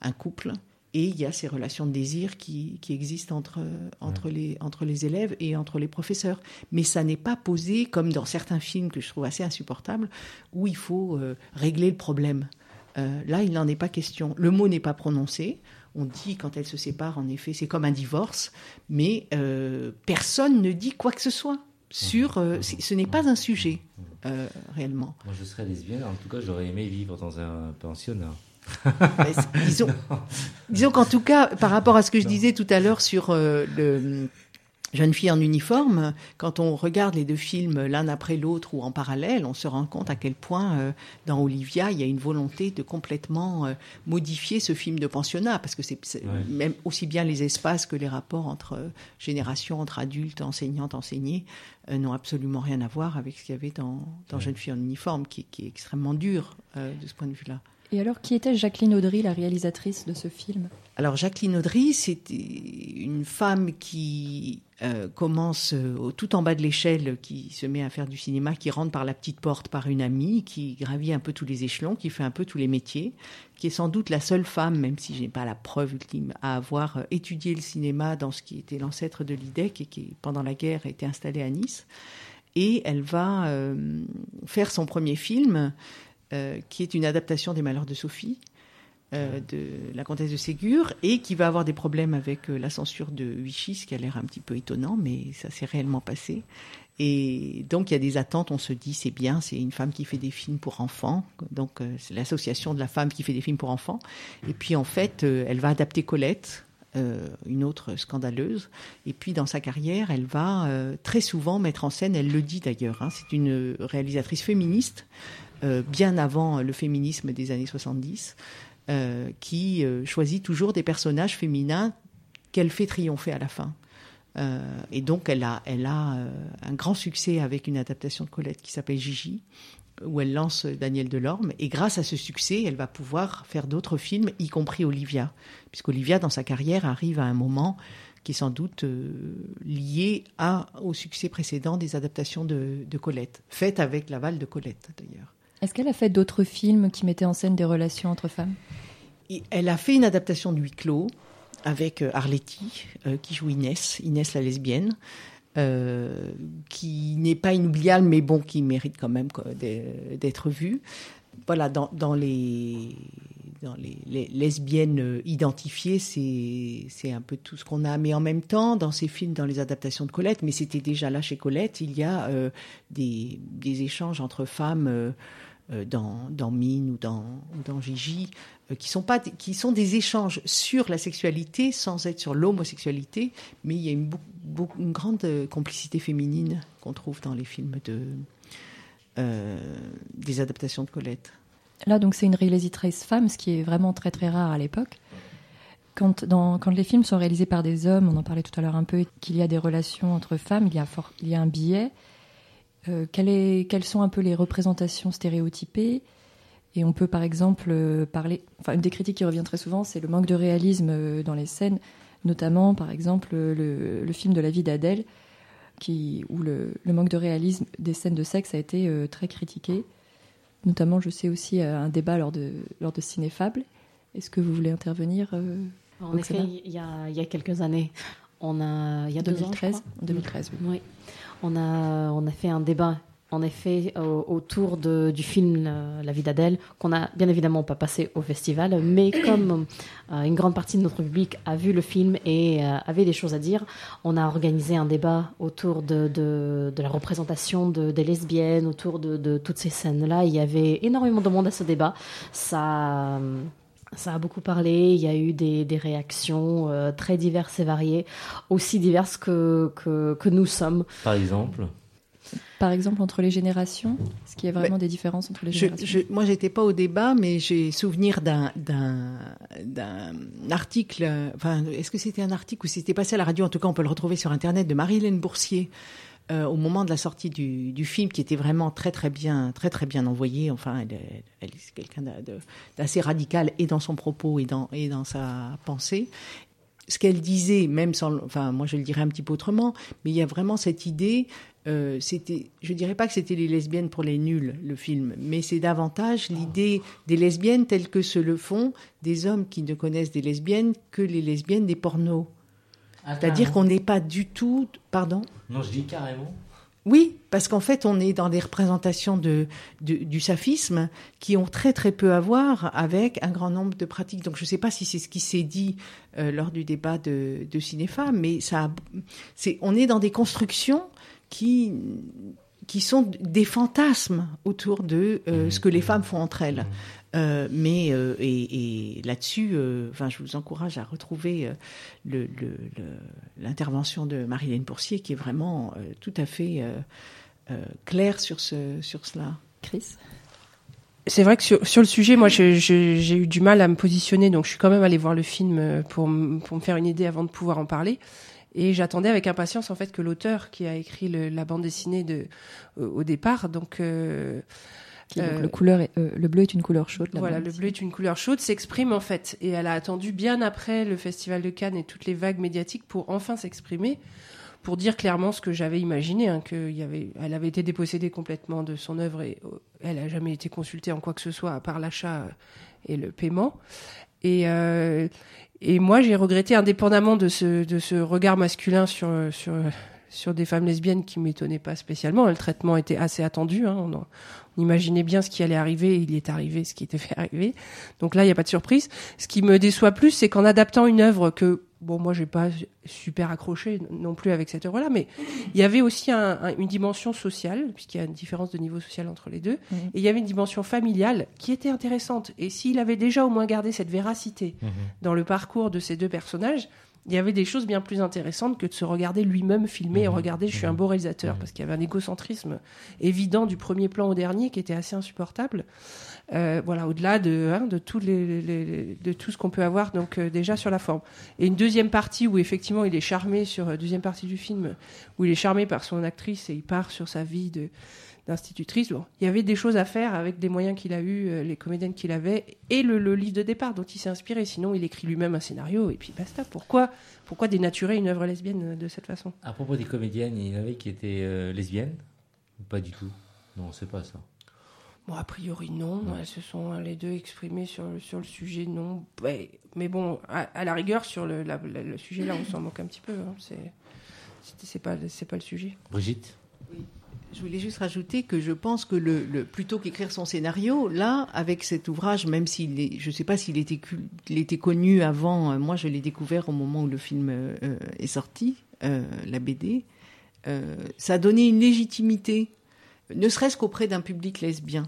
un couple et il y a ces relations de désir qui, qui existent entre, entre, les, entre les élèves et entre les professeurs. Mais ça n'est pas posé comme dans certains films que je trouve assez insupportables où il faut euh, régler le problème. Euh, là, il n'en est pas question. Le mot n'est pas prononcé. On dit quand elles se séparent, en effet, c'est comme un divorce, mais euh, personne ne dit quoi que ce soit sur. euh, c- ce n'est pas un sujet réellement. Moi, je serais lesbienne. En tout cas, j'aurais aimé vivre dans un pensionnat. Mais c- disons, disons qu'en tout cas, par rapport à ce que je disais tout à l'heure sur le jeune fille en uniforme, quand on regarde les deux films l'un après l'autre ou en parallèle, on se rend compte à quel point euh, dans Olivia il y a une volonté de complètement euh, modifier ce film de pensionnat parce que c'est Ouais. même aussi bien les espaces que les rapports entre euh, générations, entre adultes, enseignantes, enseignés euh, n'ont absolument rien à voir avec ce qu'il y avait dans, dans Ouais. Jeune fille en uniforme qui, qui est extrêmement dur euh, de ce point de vue-là. Et alors, qui était Jacqueline Audry, la réalisatrice de ce film? Alors Jacqueline Audry, c'est une femme qui euh, commence euh, tout en bas de l'échelle, qui se met à faire du cinéma, qui rentre par la petite porte par une amie, qui gravit un peu tous les échelons, qui fait un peu tous les métiers, qui est sans doute la seule femme, même si je n'ai pas la preuve ultime, à avoir euh, étudié le cinéma dans ce qui était l'ancêtre de l'IDEC et qui, pendant la guerre, était installé à Nice. Et elle va faire son premier film, qui est une adaptation des Malheurs de Sophie, euh, de la comtesse de Ségur et qui va avoir des problèmes avec euh, la censure de Vichy, ce qui a l'air un petit peu étonnant, mais ça s'est réellement passé. Et donc il y a des attentes, on se dit c'est bien, c'est une femme qui fait des films pour enfants, donc euh, c'est l'association de la femme qui fait des films pour enfants. Et puis en fait, elle va adapter Colette, une autre scandaleuse. Et puis dans sa carrière, elle va très souvent mettre en scène, elle le dit d'ailleurs, hein, c'est une réalisatrice féministe, bien avant le féminisme des années 70. Euh, qui euh, choisit toujours des personnages féminins qu'elle fait triompher à la fin. Euh, et donc, elle a, elle a un grand succès avec une adaptation de Colette qui s'appelle Gigi, où elle lance Daniel Delorme. Et grâce à ce succès, elle va pouvoir faire d'autres films, y compris Olivia. Puisqu'Olivia, dans sa carrière, arrive à un moment qui est sans doute lié à, au succès précédent des adaptations de, de Colette, faites avec l'aval de Colette d'ailleurs. Est-ce qu'elle a fait d'autres films qui mettaient en scène des relations entre femmes? Elle a fait une adaptation de Huis clos avec euh, Arletty, euh, qui joue Inès, Inès la lesbienne, euh, qui n'est pas inoubliable, mais bon, qui mérite quand même d'être vue. Voilà, dans, les, dans les, lesbiennes identifiées, c'est un peu tout ce qu'on a. Mais en même temps, dans ces films, dans les adaptations de Colette, mais c'était déjà là chez Colette, il y a des, échanges entre femmes dans, dans Mine ou dans, dans Gigi, euh, qui sont, pas, qui sont des échanges sur la sexualité sans être sur l'homosexualité, mais il y a une, grande euh, complicité féminine qu'on trouve dans les films de, des adaptations de Colette. Là, donc, c'est une réalisatrice femme, ce qui est vraiment très très rare à l'époque. Quand, quand les films sont réalisés par des hommes, on en parlait tout à l'heure un peu, qu'il y a des relations entre femmes, il y a, il y a un biais. Euh, quelles sont un peu les représentations stéréotypées? Et on peut par exemple euh, parler, enfin une des critiques qui revient très souvent, c'est le manque de réalisme euh, dans les scènes, notamment par exemple le, film de la vie d'Adèle, où le, manque de réalisme des scènes de sexe a été très critiqué. Notamment, je sais aussi un débat lors de, lors de Cinéfable. Est-ce que vous voulez intervenir En effet, il y, a, il y, a, quelques années, on a, il y a 2013, 2013, oui. oui on a, on a fait un débat en effet autour de, du film La vie d'Adèle, qu'on n'a bien évidemment pas passé au festival, mais comme euh, une grande partie de notre public a vu le film et euh, avait des choses à dire, on a organisé un débat autour de, de, la représentation des lesbiennes, autour de, toutes ces scènes-là. Il y avait énormément de monde à ce débat. Ça. Ça a beaucoup parlé, il y a eu des, des réactions euh, très diverses et variées, aussi diverses que, que, que, nous sommes. Par exemple Par exemple, entre les générations Est-ce qu'il y a vraiment des différences entre les générations je, Moi, j'étais pas au débat, mais j'ai souvenir d'un article, enfin, est-ce que c'était un article ou c'était passé à la radio? En tout cas, on peut le retrouver sur Internet, de Marie-Hélène Boursier, euh, au moment de la sortie du, film, qui était vraiment très très bien, très très bien envoyé. Enfin, elle, elle, est quelqu'un d'assez radical et dans son propos et dans et dans sa pensée. Ce qu'elle disait, même sans, enfin, moi je le dirais un petit peu autrement, mais il y a vraiment cette idée. Euh, c'était, je dirais pas que c'était les lesbiennes pour les nuls, le film, mais c'est davantage l'idée des lesbiennes telles que se le font des hommes qui ne connaissent des lesbiennes que les lesbiennes des pornos. Ah, C'est-à-dire qu'on n'est pas du tout. Pardon Non, je dis carrément. Oui, parce qu'en fait, on est dans des représentations de, du saphisme qui ont très très peu à voir avec un grand nombre de pratiques. Donc, je ne sais pas si c'est ce qui s'est dit euh, lors du débat de, de Cinéfa, mais ça, c'est, on est dans des constructions qui qui sont des fantasmes autour de euh, mmh. ce que les femmes font entre elles. Euh, mais euh, et, là-dessus, euh, enfin, je vous encourage à retrouver l'intervention le, de Marie-Hélène Boursier qui est vraiment tout à fait claire sur, ce, sur cela. Chris? C'est vrai que sur, sur, le sujet, moi, j'ai eu du mal à me positionner, donc je suis quand même allée voir le film pour, pour me faire une idée avant de pouvoir en parler. Et j'attendais avec impatience en fait que l'auteur qui a écrit la bande dessinée de, au départ, donc euh, le, couleur euh, le bleu est une couleur chaude. Voilà, le bleu est une couleur chaude, s'exprime en fait. Et elle a attendu bien après le Festival de Cannes et toutes les vagues médiatiques pour enfin s'exprimer, pour dire clairement ce que j'avais imaginé, hein, qu'elle avait, elle avait été dépossédée complètement de son œuvre et euh, elle n'a jamais été consultée en quoi que ce soit à part l'achat et le paiement. Et, et moi, j'ai regretté, indépendamment de ce, de ce regard masculin sur, sur sur des femmes lesbiennes qui m'étonnaient pas spécialement. Le traitement était assez attendu. Hein. On, imaginait bien ce qui allait arriver. Il est arrivé ce qui était fait arriver. Donc là, il n'y a pas de surprise. Ce qui me déçoit plus, c'est qu'en adaptant une œuvre que bon, moi, j'ai pas super accroché non plus avec cette œuvre-là, mais il y avait aussi une dimension sociale, puisqu'il y a une différence de niveau social entre les deux, mhm. et il y avait une dimension familiale qui était intéressante. Et s'il avait déjà au moins gardé cette véracité mhm. dans le parcours de ces deux personnages, il y avait des choses bien plus intéressantes que de se regarder lui-même filmer et mhm. regarder je suis un beau réalisateur, parce qu'il y avait un égocentrisme évident du premier plan au dernier qui était assez insupportable. Euh, voilà, au-delà de, hein, de, tout les, de tout ce qu'on peut avoir donc euh, déjà sur la forme. Et une deuxième partie où effectivement il est charmé sur euh, deuxième partie du film où il est charmé par son actrice et il part sur sa vie de d'institutrice. Bon, il y avait des choses à faire avec des moyens qu'il a eu, les comédiennes qu'il avait et le, le, livre de départ dont il s'est inspiré. Sinon, il écrit lui-même un scénario et puis basta. Pourquoi pourquoi dénaturer une œuvre lesbienne de cette façon? À propos des comédiennes, il y en avait qui étaient lesbiennes Pas du tout? Non, c'est pas ça. Bon, a priori, non. Elles se sont les deux exprimées sur, sur le sujet, non. mais bon, à, la rigueur, sur le, le sujet, là, on s'en moque un petit peu. Hein. C'est, c'est pas, c'est pas le sujet. Brigitte? Oui. Je voulais juste rajouter que je pense que le, plutôt qu'écrire son scénario, là, avec cet ouvrage, même s'il je ne sais pas s'il était, connu avant, euh, moi je l'ai découvert au moment où le film euh, est sorti, euh, la BD, ça a donné une légitimité ne serait-ce qu'auprès d'un public lesbien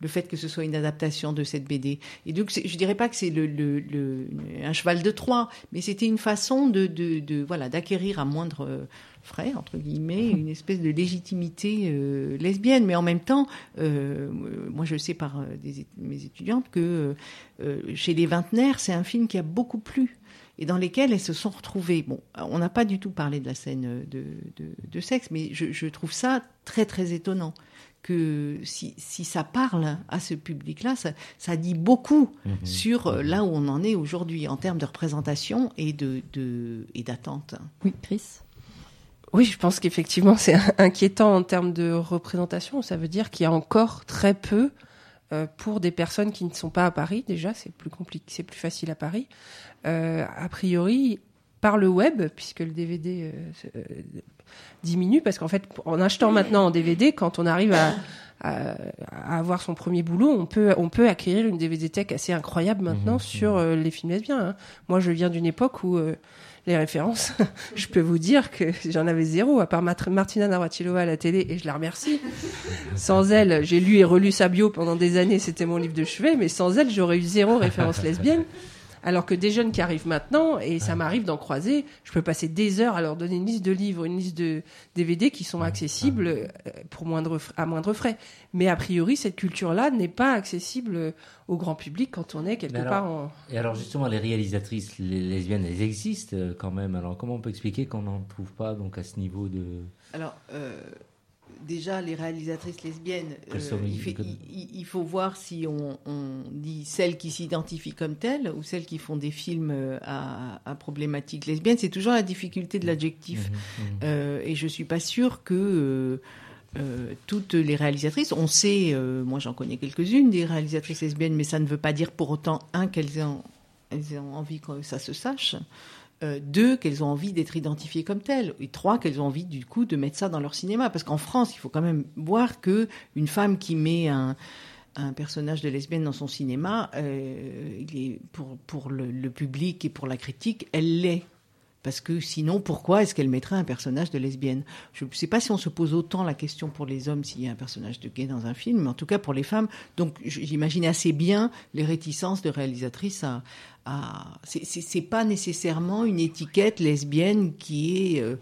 le fait que ce soit une adaptation de cette BD. Et donc, je dirais pas que c'est le, un cheval de Troie, mais c'était une façon de, de, voilà d'acquérir à moindre euh, frais entre guillemets une espèce de légitimité euh, lesbienne. Mais en même temps, euh, moi je sais par mes étudiantes que chez les vingtenaires, c'est un film qui a beaucoup plu et dans lesquels elles se sont retrouvées. Bon, on n'a pas du tout parlé de la scène de, de, sexe, mais je, je, trouve ça très très étonnant que si, si ça parle à ce public-là, ça, ça, dit beaucoup mhm. sur euh, là où on en est aujourd'hui en termes de représentation et de, de et d'attente. Oui, Chris? Oui, je pense qu'effectivement c'est inquiétant en termes de représentation. Ça veut dire qu'il y a encore très peu euh, pour des personnes qui ne sont pas à Paris. Déjà, c'est plus compliqué, c'est plus facile à Paris. Euh, a priori, par le web, puisque le DVD euh, diminue, parce qu'en fait, en achetant maintenant en DVD, quand on arrive à, avoir son premier boulot, on peut, on peut acquérir une DVD tech assez incroyable maintenant mmh, sur mmh. les films lesbiens. Hein. Moi, je viens d'une époque où les références, je peux vous dire que j'en avais zéro, à part Martina Navratilova à la télé, et je la remercie. Sans elle, j'ai lu et relu sa bio pendant des années, c'était mon livre de chevet, mais sans elle, j'aurais eu zéro référence lesbienne. Alors que des jeunes qui arrivent maintenant, et ça m'arrive d'en croiser, je peux passer des heures à leur donner une liste de livres, une liste de DVD qui sont accessibles euh, pour moindre, à moindre frais. Mais a priori, cette culture-là n'est pas accessible au grand public quand on est quelque part en... Et alors justement, les réalisatrices les lesbiennes, elles existent euh, quand même. Alors comment on peut expliquer qu'on n'en trouve pas donc à ce niveau de... Alors... Euh déjà les réalisatrices lesbiennes, euh, il, faut voir si on, dit celles qui s'identifient comme telles ou celles qui font des films euh, à, à problématiques lesbiennes. C'est toujours la difficulté de l'adjectif. Mmh, mmh. Euh, et je suis pas sûre que toutes les réalisatrices, on sait, moi j'en connais quelques-unes des réalisatrices lesbiennes, mais ça ne veut pas dire pour autant un qu'elles elles ont envie que ça se sache. Euh, deux, qu'elles ont envie d'être identifiées comme telles, et trois, qu'elles ont envie du coup de mettre ça dans leur cinéma. Parce qu'en France, il faut quand même voir que une femme qui met un, personnage de lesbienne dans son cinéma, euh, pour, pour le, public et pour la critique, elle l'est. Parce que sinon, pourquoi est-ce qu'elle mettrait un personnage de lesbienne? Je ne sais pas si on se pose autant la question pour les hommes s'il y a un personnage de gay dans un film, mais en tout cas pour les femmes. Donc j'imagine assez bien les réticences de réalisatrices à. À... C'est pas nécessairement une étiquette lesbienne qui est euh,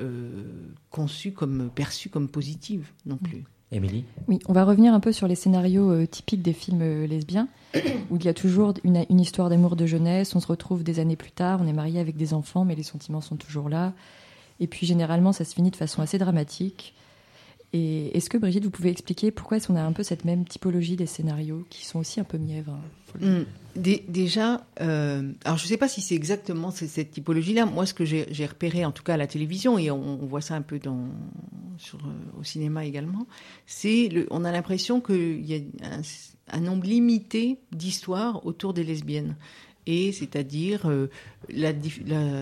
euh, conçue comme perçue comme positive non plus. Émilie Oui, on va revenir un peu sur les scénarios euh, typiques des films euh, lesbiens, où il y a toujours une, une histoire d'amour de jeunesse, on se retrouve des années plus tard, on est marié avec des enfants, mais les sentiments sont toujours là. Et puis généralement, ça se finit de façon assez dramatique. Et est-ce que Brigitte, vous pouvez expliquer pourquoi est-ce qu'on a un peu cette même typologie des scénarios qui sont aussi un peu mièvres hein, hmm. Déjà, euh, alors je ne sais pas si c'est exactement cette typologie-là. Moi, ce que j'ai repéré, en tout cas à la télévision, et on, voit ça un peu dans, euh, au cinéma également, c'est on a l'impression qu'il y a un, nombre limité d'histoires autour des lesbiennes. et c'est-à-dire la,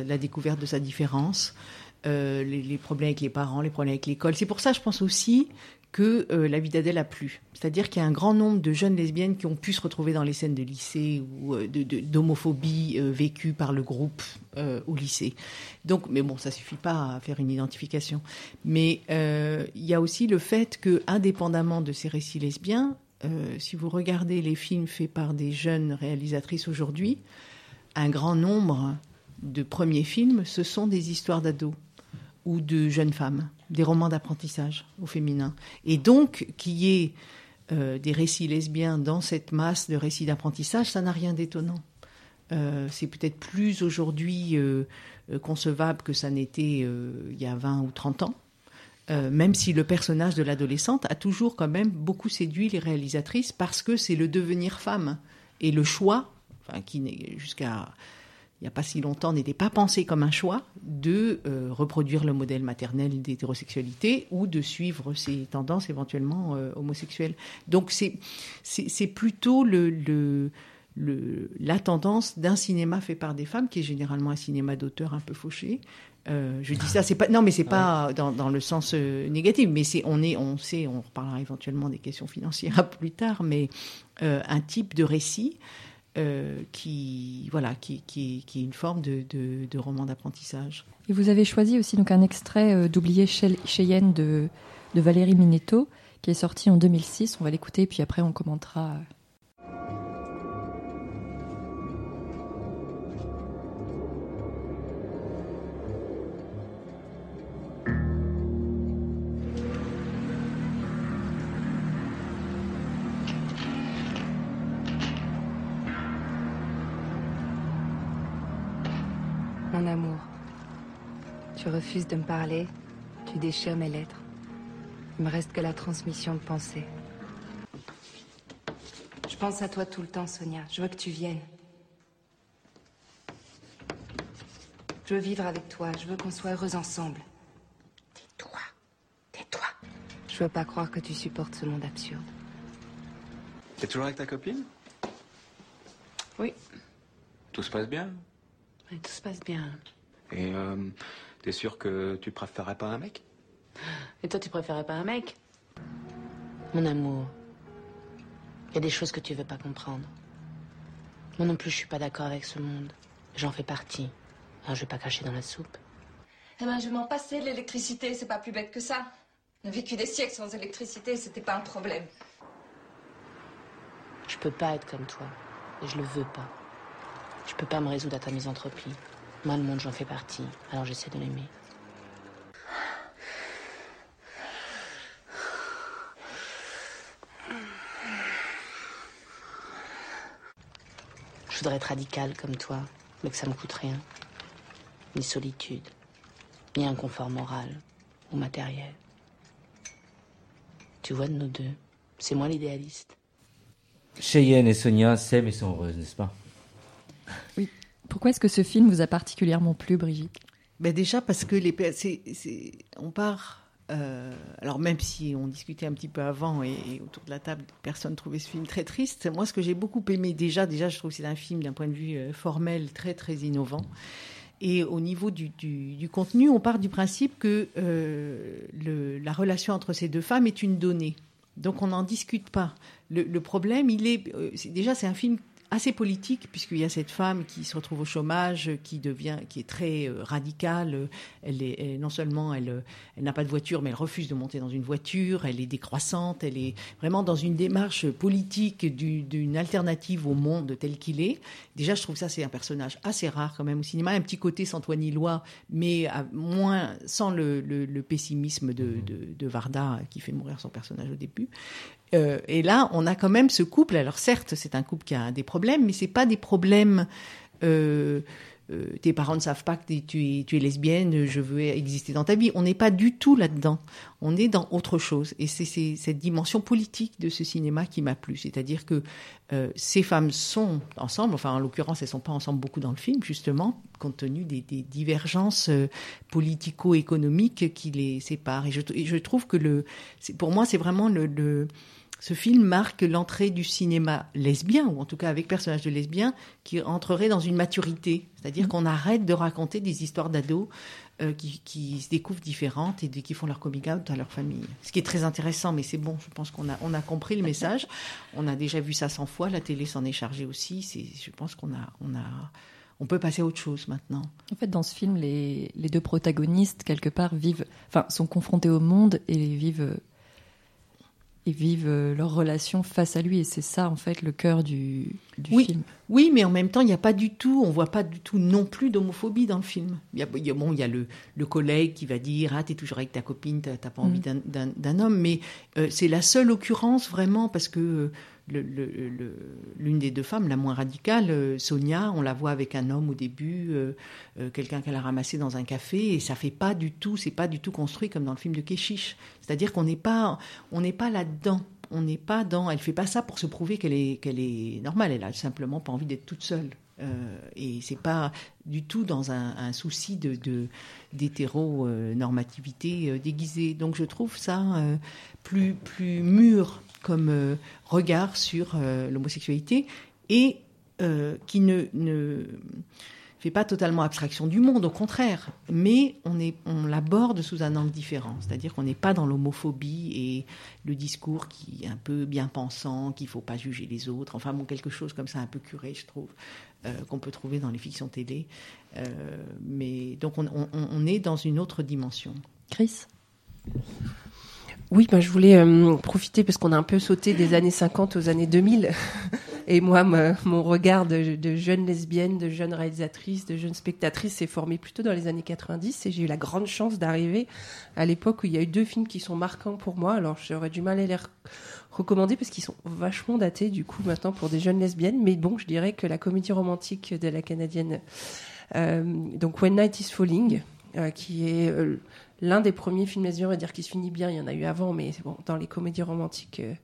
la, découverte de sa différence, les, les, problèmes avec les parents, les problèmes avec l'école. C'est pour ça, je pense aussi que euh, la vie d'Adèle a plu. C'est-à-dire qu'il y a un grand nombre de jeunes lesbiennes qui ont pu se retrouver dans les scènes de lycée ou euh, d'homophobie euh, vécue par le groupe au lycée. Donc, mais bon, ça suffit pas à faire une identification. Mais il y a aussi le fait que, indépendamment de ces récits lesbiens, si vous regardez les films faits par des jeunes réalisatrices aujourd'hui, un grand nombre de premiers films, ce sont des histoires d'ados ou de jeunes femmes, des romans d'apprentissage au féminin. Et donc, qu'il y ait euh, des récits lesbiens dans cette masse de récits d'apprentissage, ça n'a rien d'étonnant. Euh, c'est peut-être plus aujourd'hui euh, concevable que ça n'était il y a 20 ou 30 ans. même si le personnage de l'adolescente a toujours quand même beaucoup séduit les réalisatrices parce que c'est le devenir femme et le choix, enfin, qui n'est jusqu'à il n'y a pas si longtemps, n'était pas pensé comme un choix de euh, reproduire le modèle maternel d'hétérosexualité ou de suivre ses tendances éventuellement euh, homosexuelles. Donc c'est, c'est, plutôt le, le, le, la tendance d'un cinéma fait par des femmes, qui est généralement un cinéma d'auteur un peu fauché. Euh, je dis ça, c'est pas non, mais c'est pas dans, dans, le sens négatif. Mais c'est on est, on sait, on reparlera éventuellement des questions financières plus tard, mais un type de récit euh, qui, voilà, qui, qui, qui, est une forme de, de, roman d'apprentissage. Et vous avez choisi aussi donc un extrait euh, d'Oublier Cheyenne de, de Valérie Minetto, qui est sorti en 2006. On va l'écouter, puis après on commentera. Refuses de me parler, tu déchires mes lettres. Il me reste que la transmission de pensée. Je pense à toi tout le temps, Sonia. Je veux que tu viennes. Je veux vivre avec toi. Je veux qu'on soit heureux ensemble. Tais-toi. Tais-toi. Je veux pas croire que tu supportes ce monde absurde. T'es toujours avec ta copine? Oui. Tout se passe bien? Oui, tout se passe bien. Et euh, T'es sûr que tu préférerais pas un mec? Et toi, tu préférais pas un mec? Mon amour, il y a des choses que tu veux pas comprendre. Moi non plus, je suis pas d'accord avec ce monde. J'en fais partie. Alors je vais pas cracher dans la soupe. Eh ben, je m'en passais de l'électricité, c'est pas plus bête que ça. On a vécu des siècles sans électricité, c'était pas un problème. Je peux pas être comme toi. Et je le veux pas. Je peux pas me résoudre à ta misanthropie. Moi, le monde, j'en fais partie, alors j'essaie de l'aimer. Je voudrais être radicale comme toi, mais que ça me coûte rien. Ni solitude, ni inconfort moral ou matériel. Tu vois, de nous deux, c'est moi l'idéaliste. Cheyenne et Sonia s'aiment et sont heureuses, n'est-ce pas? Pourquoi est-ce que ce film vous a particulièrement plu, Brigitte? Ben Déjà parce que les, on part. Euh, alors même si on discutait un petit peu avant et, autour de la table, personne trouvait ce film très triste. Moi, ce que j'ai beaucoup aimé déjà, déjà, je trouve que c'est un film d'un point de vue euh, formel très très innovant. Et au niveau du, contenu, on part du principe que euh, la relation entre ces deux femmes est une donnée. Donc on n'en discute pas. Le, problème, il est, déjà c'est un film assez politique puisqu'il y a cette femme qui se retrouve au chômage, qui devient, qui est très euh, radicale. Elle est, non seulement elle, euh, elle n'a pas de voiture, mais elle refuse de monter dans une voiture. Elle est décroissante. Elle est vraiment dans une démarche politique d'une alternative au monde tel qu'il est. Déjà, je trouve ça c'est un personnage assez rare quand même au cinéma. Un petit côté Santoine Lois, mais moins sans le, pessimisme de, Varda qui fait mourir son personnage au début. Euh, et là, on a quand même ce couple. Alors certes, c'est un couple qui a des problèmes, mais c'est pas des problèmes. Euh, euh, tes parents ne savent pas que tu es, tu es lesbienne, je veux exister dans ta vie. On n'est pas du tout là-dedans. On est dans autre chose. Et c'est cette dimension politique de ce cinéma qui m'a plu. C'est-à-dire que ces femmes sont ensemble, enfin en l'occurrence, elles sont pas ensemble beaucoup dans le film, justement, compte tenu des, divergences politico-économiques qui les séparent. Et je, je trouve que le, pour moi, c'est vraiment le ce film marque l'entrée du cinéma lesbien, ou en tout cas avec personnages de lesbiens, qui entrerait dans une maturité. C'est-à-dire mm. qu'on arrête de raconter des histoires d'ados euh, qui, se découvrent différentes et qui font leur coming out à leur famille. Ce qui est très intéressant, mais c'est bon, je pense qu'on a, on a compris le message. On a déjà vu ça 100 fois, la télé s'en est chargée aussi. C'est, je pense qu'on a, on a, on peut passer à autre chose maintenant. En fait, dans ce film, les, les deux protagonistes, quelque part, vivent, enfin, sont confrontés au monde et vivent et vivent euh, leur relation face à lui. Et c'est ça, en fait, le cœur du, oui. film. Oui, mais en même temps, il n'y a pas du tout, on voit pas du tout non plus d'homophobie dans le film. Il y a, bon, il y a le, le, collègue qui va dire Ah, t'es toujours avec ta copine, t'as pas envie mm. d'un homme. Mais euh, c'est la seule occurrence vraiment parce que l'une des deux femmes, la moins radicale, euh, Sonia, on la voit avec un homme au début, euh, euh, quelqu'un qu'elle a ramassé dans un café, et ça fait pas du tout, c'est pas du tout construit comme dans le film de Keshish. C'est-à-dire qu'on n'est pas, on n'est pas là-dedans. On n'est pas dans. Elle fait pas ça pour se prouver qu'elle est, qu'elle est normale. Elle a simplement pas envie d'être toute seule. et c'est pas du tout dans un, souci de, d'hétéronormativité déguisée. Donc je trouve ça plus plus mûr comme euh, regard sur euh, l'homosexualité et euh, qui ne, ne, fait pas totalement abstraction du monde, au contraire, mais on, est, on l'aborde sous un angle différent, c'est-à-dire qu'on n'est pas dans l'homophobie et le discours qui est un peu bien pensant, qu'il faut pas juger les autres, enfin bon, quelque chose comme ça un peu curé, je trouve, qu'on peut trouver dans les fictions télé. mais donc on, on, on est dans une autre dimension. Chris? Oui, bah, je voulais euh, profiter parce qu'on a un peu sauté des années 50 aux années 2000. Et moi, mon regard de, jeune lesbienne, de jeune réalisatrice, de jeune spectatrice s'est formé plutôt dans les années 90. Et j'ai eu la grande chance d'arriver à l'époque où il y a eu deux films qui sont marquants pour moi. Alors, j'aurais du mal à les recommander parce qu'ils sont vachement datés, du coup, maintenant pour des jeunes lesbiennes. Mais bon, je dirais que la comédie romantique de la canadienne, euh, donc When Night is Falling, euh, qui est l'un des premiers films lesbiens, on va dire, qui se finit bien. Il y en a eu avant, mais dans les comédies romantiques. Euh.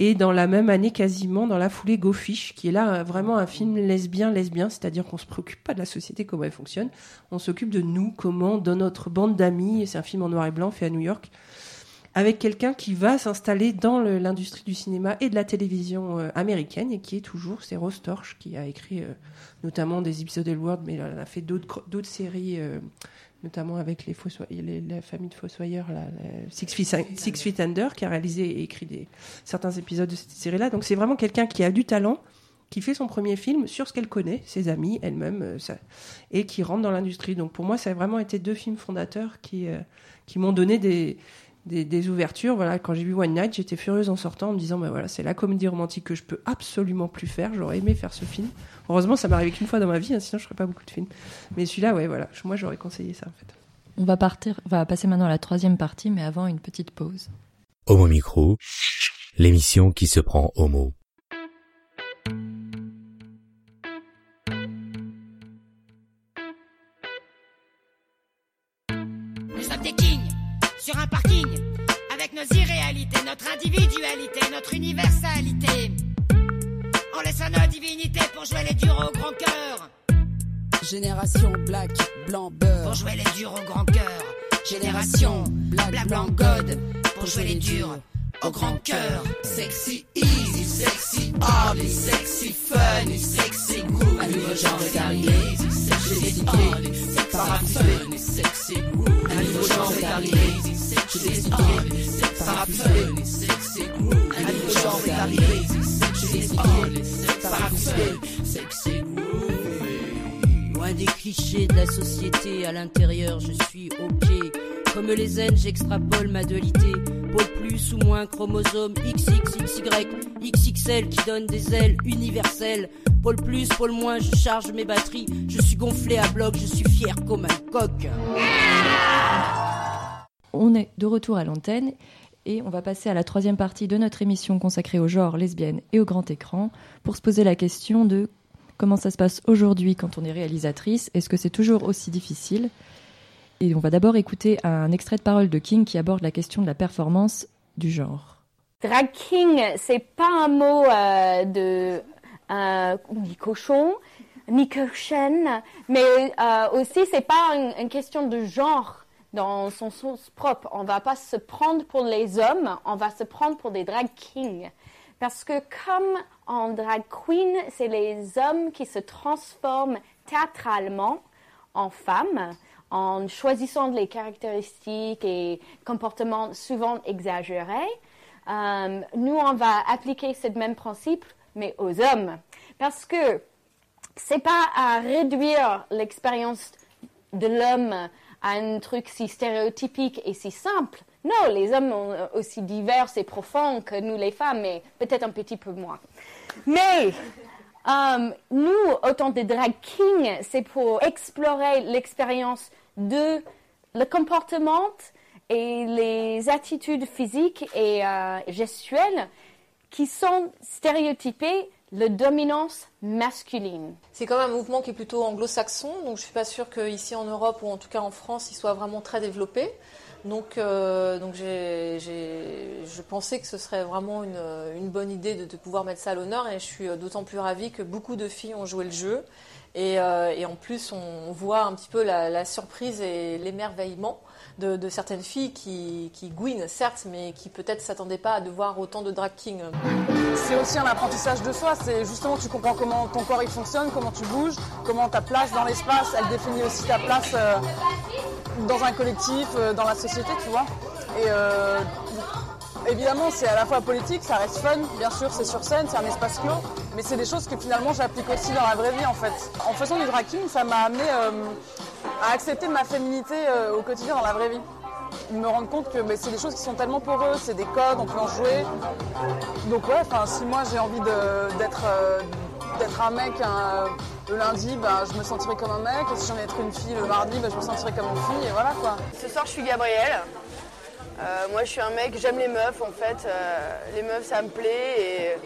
Et dans la même année, quasiment, dans la foulée, Go Fish, qui est là vraiment un film lesbien-lesbien, c'est-à-dire qu'on se préoccupe pas de la société, comment elle fonctionne. On s'occupe de nous, comment, dans notre bande d'amis. C'est un film en noir et blanc fait à New York avec quelqu'un qui va s'installer dans l'industrie du cinéma et de la télévision euh, américaine et qui est toujours, c'est Rose Torch qui a écrit euh, notamment des épisodes d'Elwood, mais elle a fait d'autres séries notamment avec la famille de Fossoyeurs, Six, Feet, Under, qui a réalisé et écrit certains épisodes de cette série-là. Donc c'est vraiment quelqu'un qui a du talent, qui fait son premier film sur ce qu'elle connaît, ses amis, elle-même, euh, et qui rentre dans l'industrie. Donc pour moi, ça a vraiment été deux films fondateurs qui, euh, qui m'ont donné des, des, ouvertures. Voilà, quand j'ai vu One Night, j'étais furieuse en sortant en me disant, bah voilà, c'est la comédie romantique que je peux absolument plus faire. J'aurais aimé faire ce film. Heureusement, ça m'est arrivé qu'une fois dans ma vie, hein, sinon je ferais pas beaucoup de films. Mais celui-là, ouais, voilà, moi j'aurais conseillé ça en fait. On va partir, on va passer maintenant à la troisième partie, mais avant une petite pause. Homo Micro, l'émission qui se prend homo. Notre individualité, notre universalité. On laisse nos divinités pour jouer les durs au grand cœur. Génération black, blanc, beurre. Pour jouer les durs au grand cœur. Génération black, blanc, god. Pour jouer les durs au grand cœur. Sexy easy, sexy hard, sexy funny, sexy groovy. Un nouveau genre arrivé, j'ai dédié, parapluie, sexy groovy. Un Loin des clichés de la société, à l'intérieur je suis ok. Comme les N, j'extrapole ma dualité Pôle plus ou moins chromosome XXXY, XXL qui donne des ailes universelles. Pôle plus, pôle moins, je charge mes batteries. Je suis gonflé à bloc, je suis fier comme un coq. On est de retour à l'antenne et on va passer à la troisième partie de notre émission consacrée au genre lesbienne et au grand écran pour se poser la question de comment ça se passe aujourd'hui quand on est réalisatrice. Est-ce que c'est toujours aussi difficile? Et on va d'abord écouter un extrait de parole de King qui aborde la question de la performance du genre. Drag king, c'est pas un mot euh, de ni cochon, ni cochon, mais euh, aussi c'est pas une, question de genre. Dans son sens propre. On va pas se prendre pour les hommes, on va se prendre pour des drag kings. Parce que comme en drag queen, c'est les hommes qui se transforment théâtralement en femmes en choisissant les caractéristiques et comportements souvent exagérés. Euh, nous, on va appliquer ce même principe, mais aux hommes. Parce que c'est pas à réduire l'expérience de l'homme à un truc si stéréotypique et si simple. Non, les hommes sont aussi divers et profonds que nous les femmes, mais peut-être un petit peu moins. Mais euh, nous, autant de drag kings, c'est pour explorer l'expérience de le comportement et les attitudes physiques et euh, gestuelles qui sont stéréotypées la dominance masculine. C'est quand même un mouvement qui est plutôt anglo-saxon, donc je suis pas sûre qu'ici en Europe ou en tout cas en France, il soit vraiment très développé. Donc, euh, donc je pensais que ce serait vraiment une, une bonne idée de, pouvoir mettre ça à l'honneur et je suis d'autant plus ravie que beaucoup de filles ont joué le jeu et, euh, et en plus on voit un petit peu la surprise et l'émerveillement de, certaines filles qui, qui gouinent, certes, mais qui peut-être s'attendaient pas à de voir autant de drag kings. C'est aussi un apprentissage de soi, c'est justement tu comprends comment ton corps il fonctionne, comment tu bouges, comment ta place dans l'espace, elle définit aussi ta place euh, dans un collectif, euh, dans la société, tu vois. Euh, évidemment, c'est à la fois politique, ça reste fun, bien sûr, c'est sur scène, c'est un espace clos, mais c'est des choses que finalement j'applique aussi dans la vraie vie en fait. En faisant du drag ça m'a amené euh, à accepter ma féminité euh, au quotidien dans la vraie vie. Me rendre compte que c'est des choses qui sont tellement poreuses, c'est des codes, on peut en jouer. Donc ouais, si moi j'ai envie d'être euh, d'être un mec le lundi, bah, je me sentirai comme un mec, et si j'ai envie d'être une fille le mardi, bah, je me sentirai comme une fille, et voilà quoi. Ce soir je suis Gabrielle. Euh, moi, je suis un mec, j'aime les meufs en fait. Euh, les meufs, ça me plaît et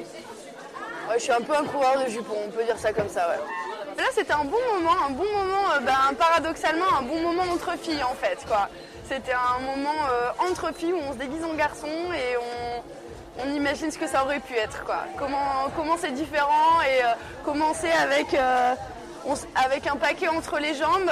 je suis un peu un coureur de jupons, on peut dire ça comme ça. Ouais. Là, c'était un bon moment, un bon moment, ben, paradoxalement, un bon moment entre filles en fait, quoi. C'était un moment entre filles où on se déguise en garçon et on, on, imagine ce que ça aurait pu être, quoi. Comment, comment c'est différent et commencer avec, avec un paquet entre les jambes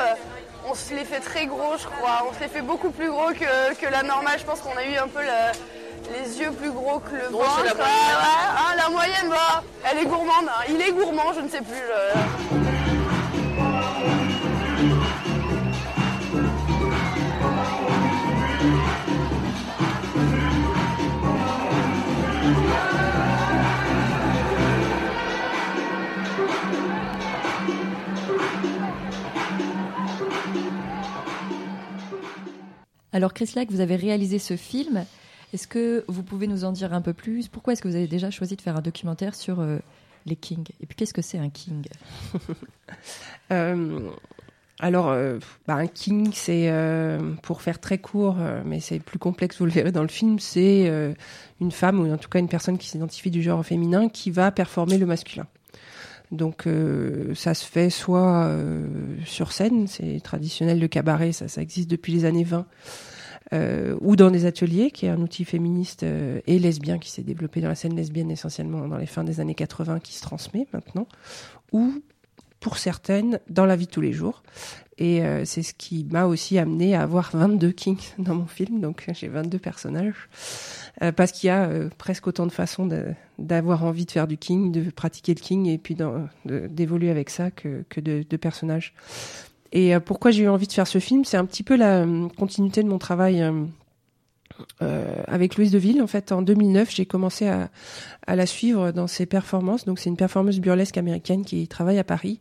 on se les fait très gros, je crois. On se les fait beaucoup plus gros que, que la normale. Je pense qu'on a eu un peu le, les yeux plus gros que le ventre. La moyenne, ouais, hein, la moyenne bah, elle est gourmande. Hein. Il est gourmand, je ne sais plus. Je... Alors Chris Lack, vous avez réalisé ce film. Est-ce que vous pouvez nous en dire un peu plus? Pourquoi est-ce que vous avez déjà choisi de faire un documentaire sur euh, les kings Et puis qu'est-ce que c'est un king? Euh, Alors, euh, bah, un king, c'est, pour faire très court, mais c'est plus complexe, vous le verrez dans le film, c'est une femme, ou en tout cas une personne qui s'identifie du genre féminin, qui va performer le masculin. Donc euh, ça se fait soit euh, sur scène, c'est traditionnel de cabaret, ça, ça existe depuis les années 20, euh, ou dans des ateliers, qui est un outil féministe euh, et lesbien qui s'est développé dans la scène lesbienne essentiellement dans les fins des années 80, qui se transmet maintenant, ou pour certaines dans la vie de tous les jours. Et c'est ce qui m'a aussi amené à avoir 22 kings dans mon film, donc j'ai 22 personnages. Euh, parce qu'il y a euh, presque autant de façons d'avoir envie de faire du king, de pratiquer le king et puis d'évoluer avec ça que, de, personnages. Et euh, pourquoi j'ai eu envie de faire ce film? C'est un petit peu la continuité de mon travail avec Louise Deville. En fait, en 2009, j'ai commencé à, la suivre dans ses performances. Donc, c'est une performeuse burlesque américaine qui travaille à Paris.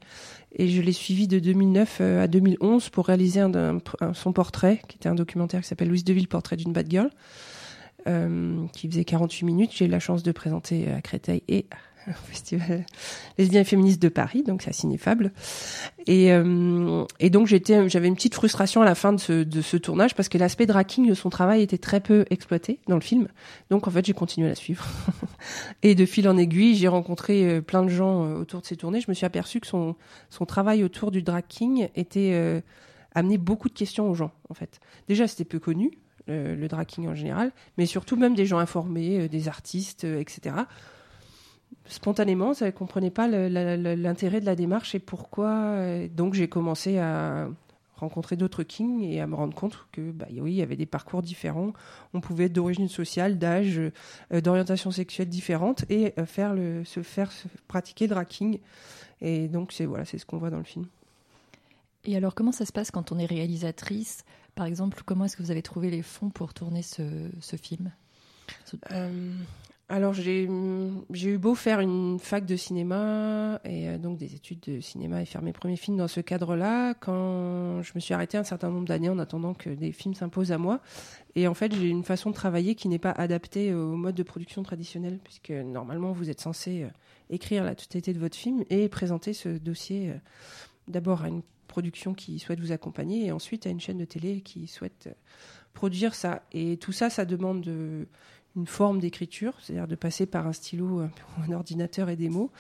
Et je l'ai suivie de 2009 à 2011 pour réaliser son portrait, qui était un documentaire qui s'appelle Louise Deville, portrait d'une bad girl qui faisait 48 minutes. J'ai eu la chance de présenter à Créteil et au Festival lesbien et féministe de Paris, donc c'est à Cinéfable. Et, euh, et donc j'étais, j'avais une petite frustration à la fin de ce, de ce tournage parce que l'aspect draking de son travail était très peu exploité dans le film. Donc en fait j'ai continué à la suivre. et de fil en aiguille, j'ai rencontré euh, plein de gens euh, autour de ces tournées. Je me suis aperçu que son, son travail autour du draking était euh, amené beaucoup de questions aux gens en fait. Déjà c'était peu connu le, draking en général, mais surtout même des gens informés, euh, des artistes, euh, etc. Spontanément, ça ne comprenait pas l'intérêt de la démarche et pourquoi. Euh, donc j'ai commencé à rencontrer d'autres kings et à me rendre compte que bah, oui, il y avait des parcours différents. On pouvait être d'origine sociale, d'âge, d'orientation sexuelle différente et faire se faire pratiquer le. Et donc c'est voilà, c'est ce qu'on voit dans le film. Et alors comment ça se passe quand on est réalisatrice? Par exemple, comment est-ce que vous avez trouvé les fonds pour tourner ce, film? Alors j'ai eu beau faire une fac de cinéma et euh, donc des études de cinéma et faire mes premiers films dans ce cadre-là, quand je me suis arrêtée un certain nombre d'années en attendant que des films s'imposent à moi. Et en fait j'ai une façon de travailler qui n'est pas adaptée au mode de production traditionnel, puisque normalement vous êtes censé euh, écrire la totalité de votre film et présenter ce dossier euh, d'abord à une production qui souhaite vous accompagner et ensuite à une chaîne de télé qui souhaite produire ça. Et tout ça, ça demande de une forme d'écriture, c'est-à-dire de passer par un stylo, un ordinateur et des mots,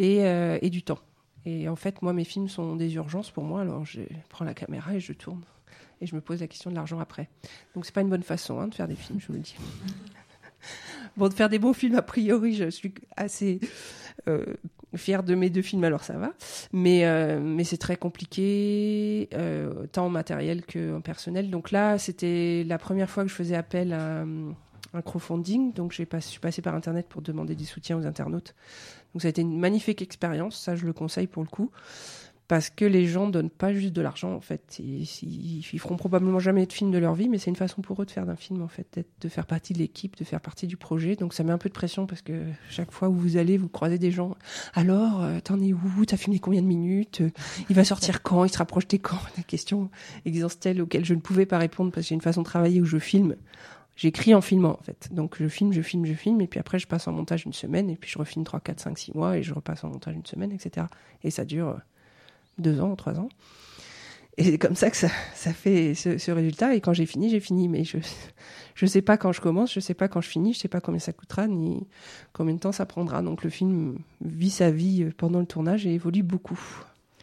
euh, et, du temps. Et en fait, moi, mes films sont des urgences pour moi, alors je prends la caméra et je tourne. Et je me pose la question de l'argent après. Donc, c'est pas une bonne façon hein, de faire des films, je vous le dis. bon, de faire des bons films, a priori, je suis assez euh, fière de mes deux films, alors ça va. Mais, euh, mais c'est très compliqué, tant en matériel qu'en personnel. Donc là, c'était la première fois que je faisais appel à un crowdfunding. Donc, je suis passée par Internet pour demander des soutiens aux internautes. Donc, ça a été une magnifique expérience. Ça, je le conseille pour le coup. Parce que les gens donnent pas juste de l'argent, en fait. Ils, ils, feront probablement jamais de film de leur vie, mais c'est une façon pour eux de faire d'un film, en fait, de faire partie de l'équipe, de faire partie du projet. Donc ça met un peu de pression parce que chaque fois où vous allez, vous croisez des gens. Alors, euh, t'en es où? T'as filmé combien de minutes? Il va sortir quand? Il se rapproche des quand? Des questions existentielles auxquelles je ne pouvais pas répondre parce que j'ai une façon de travailler où je filme j'écris en filmant en fait. Donc je filme, je filme, je filme, et puis après je passe en montage une semaine, et puis je refilme 3, 4, 5, 6 mois, et je repasse en montage une semaine, etc. Et ça dure euh, deux ans, trois ans. Et c'est comme ça que ça, ça fait ce, résultat. Et quand j'ai fini, j'ai fini. Mais je ne sais pas quand je commence, je ne sais pas quand je finis, je ne sais pas combien ça coûtera, ni combien de temps ça prendra. Donc le film vit sa vie pendant le tournage et évolue beaucoup.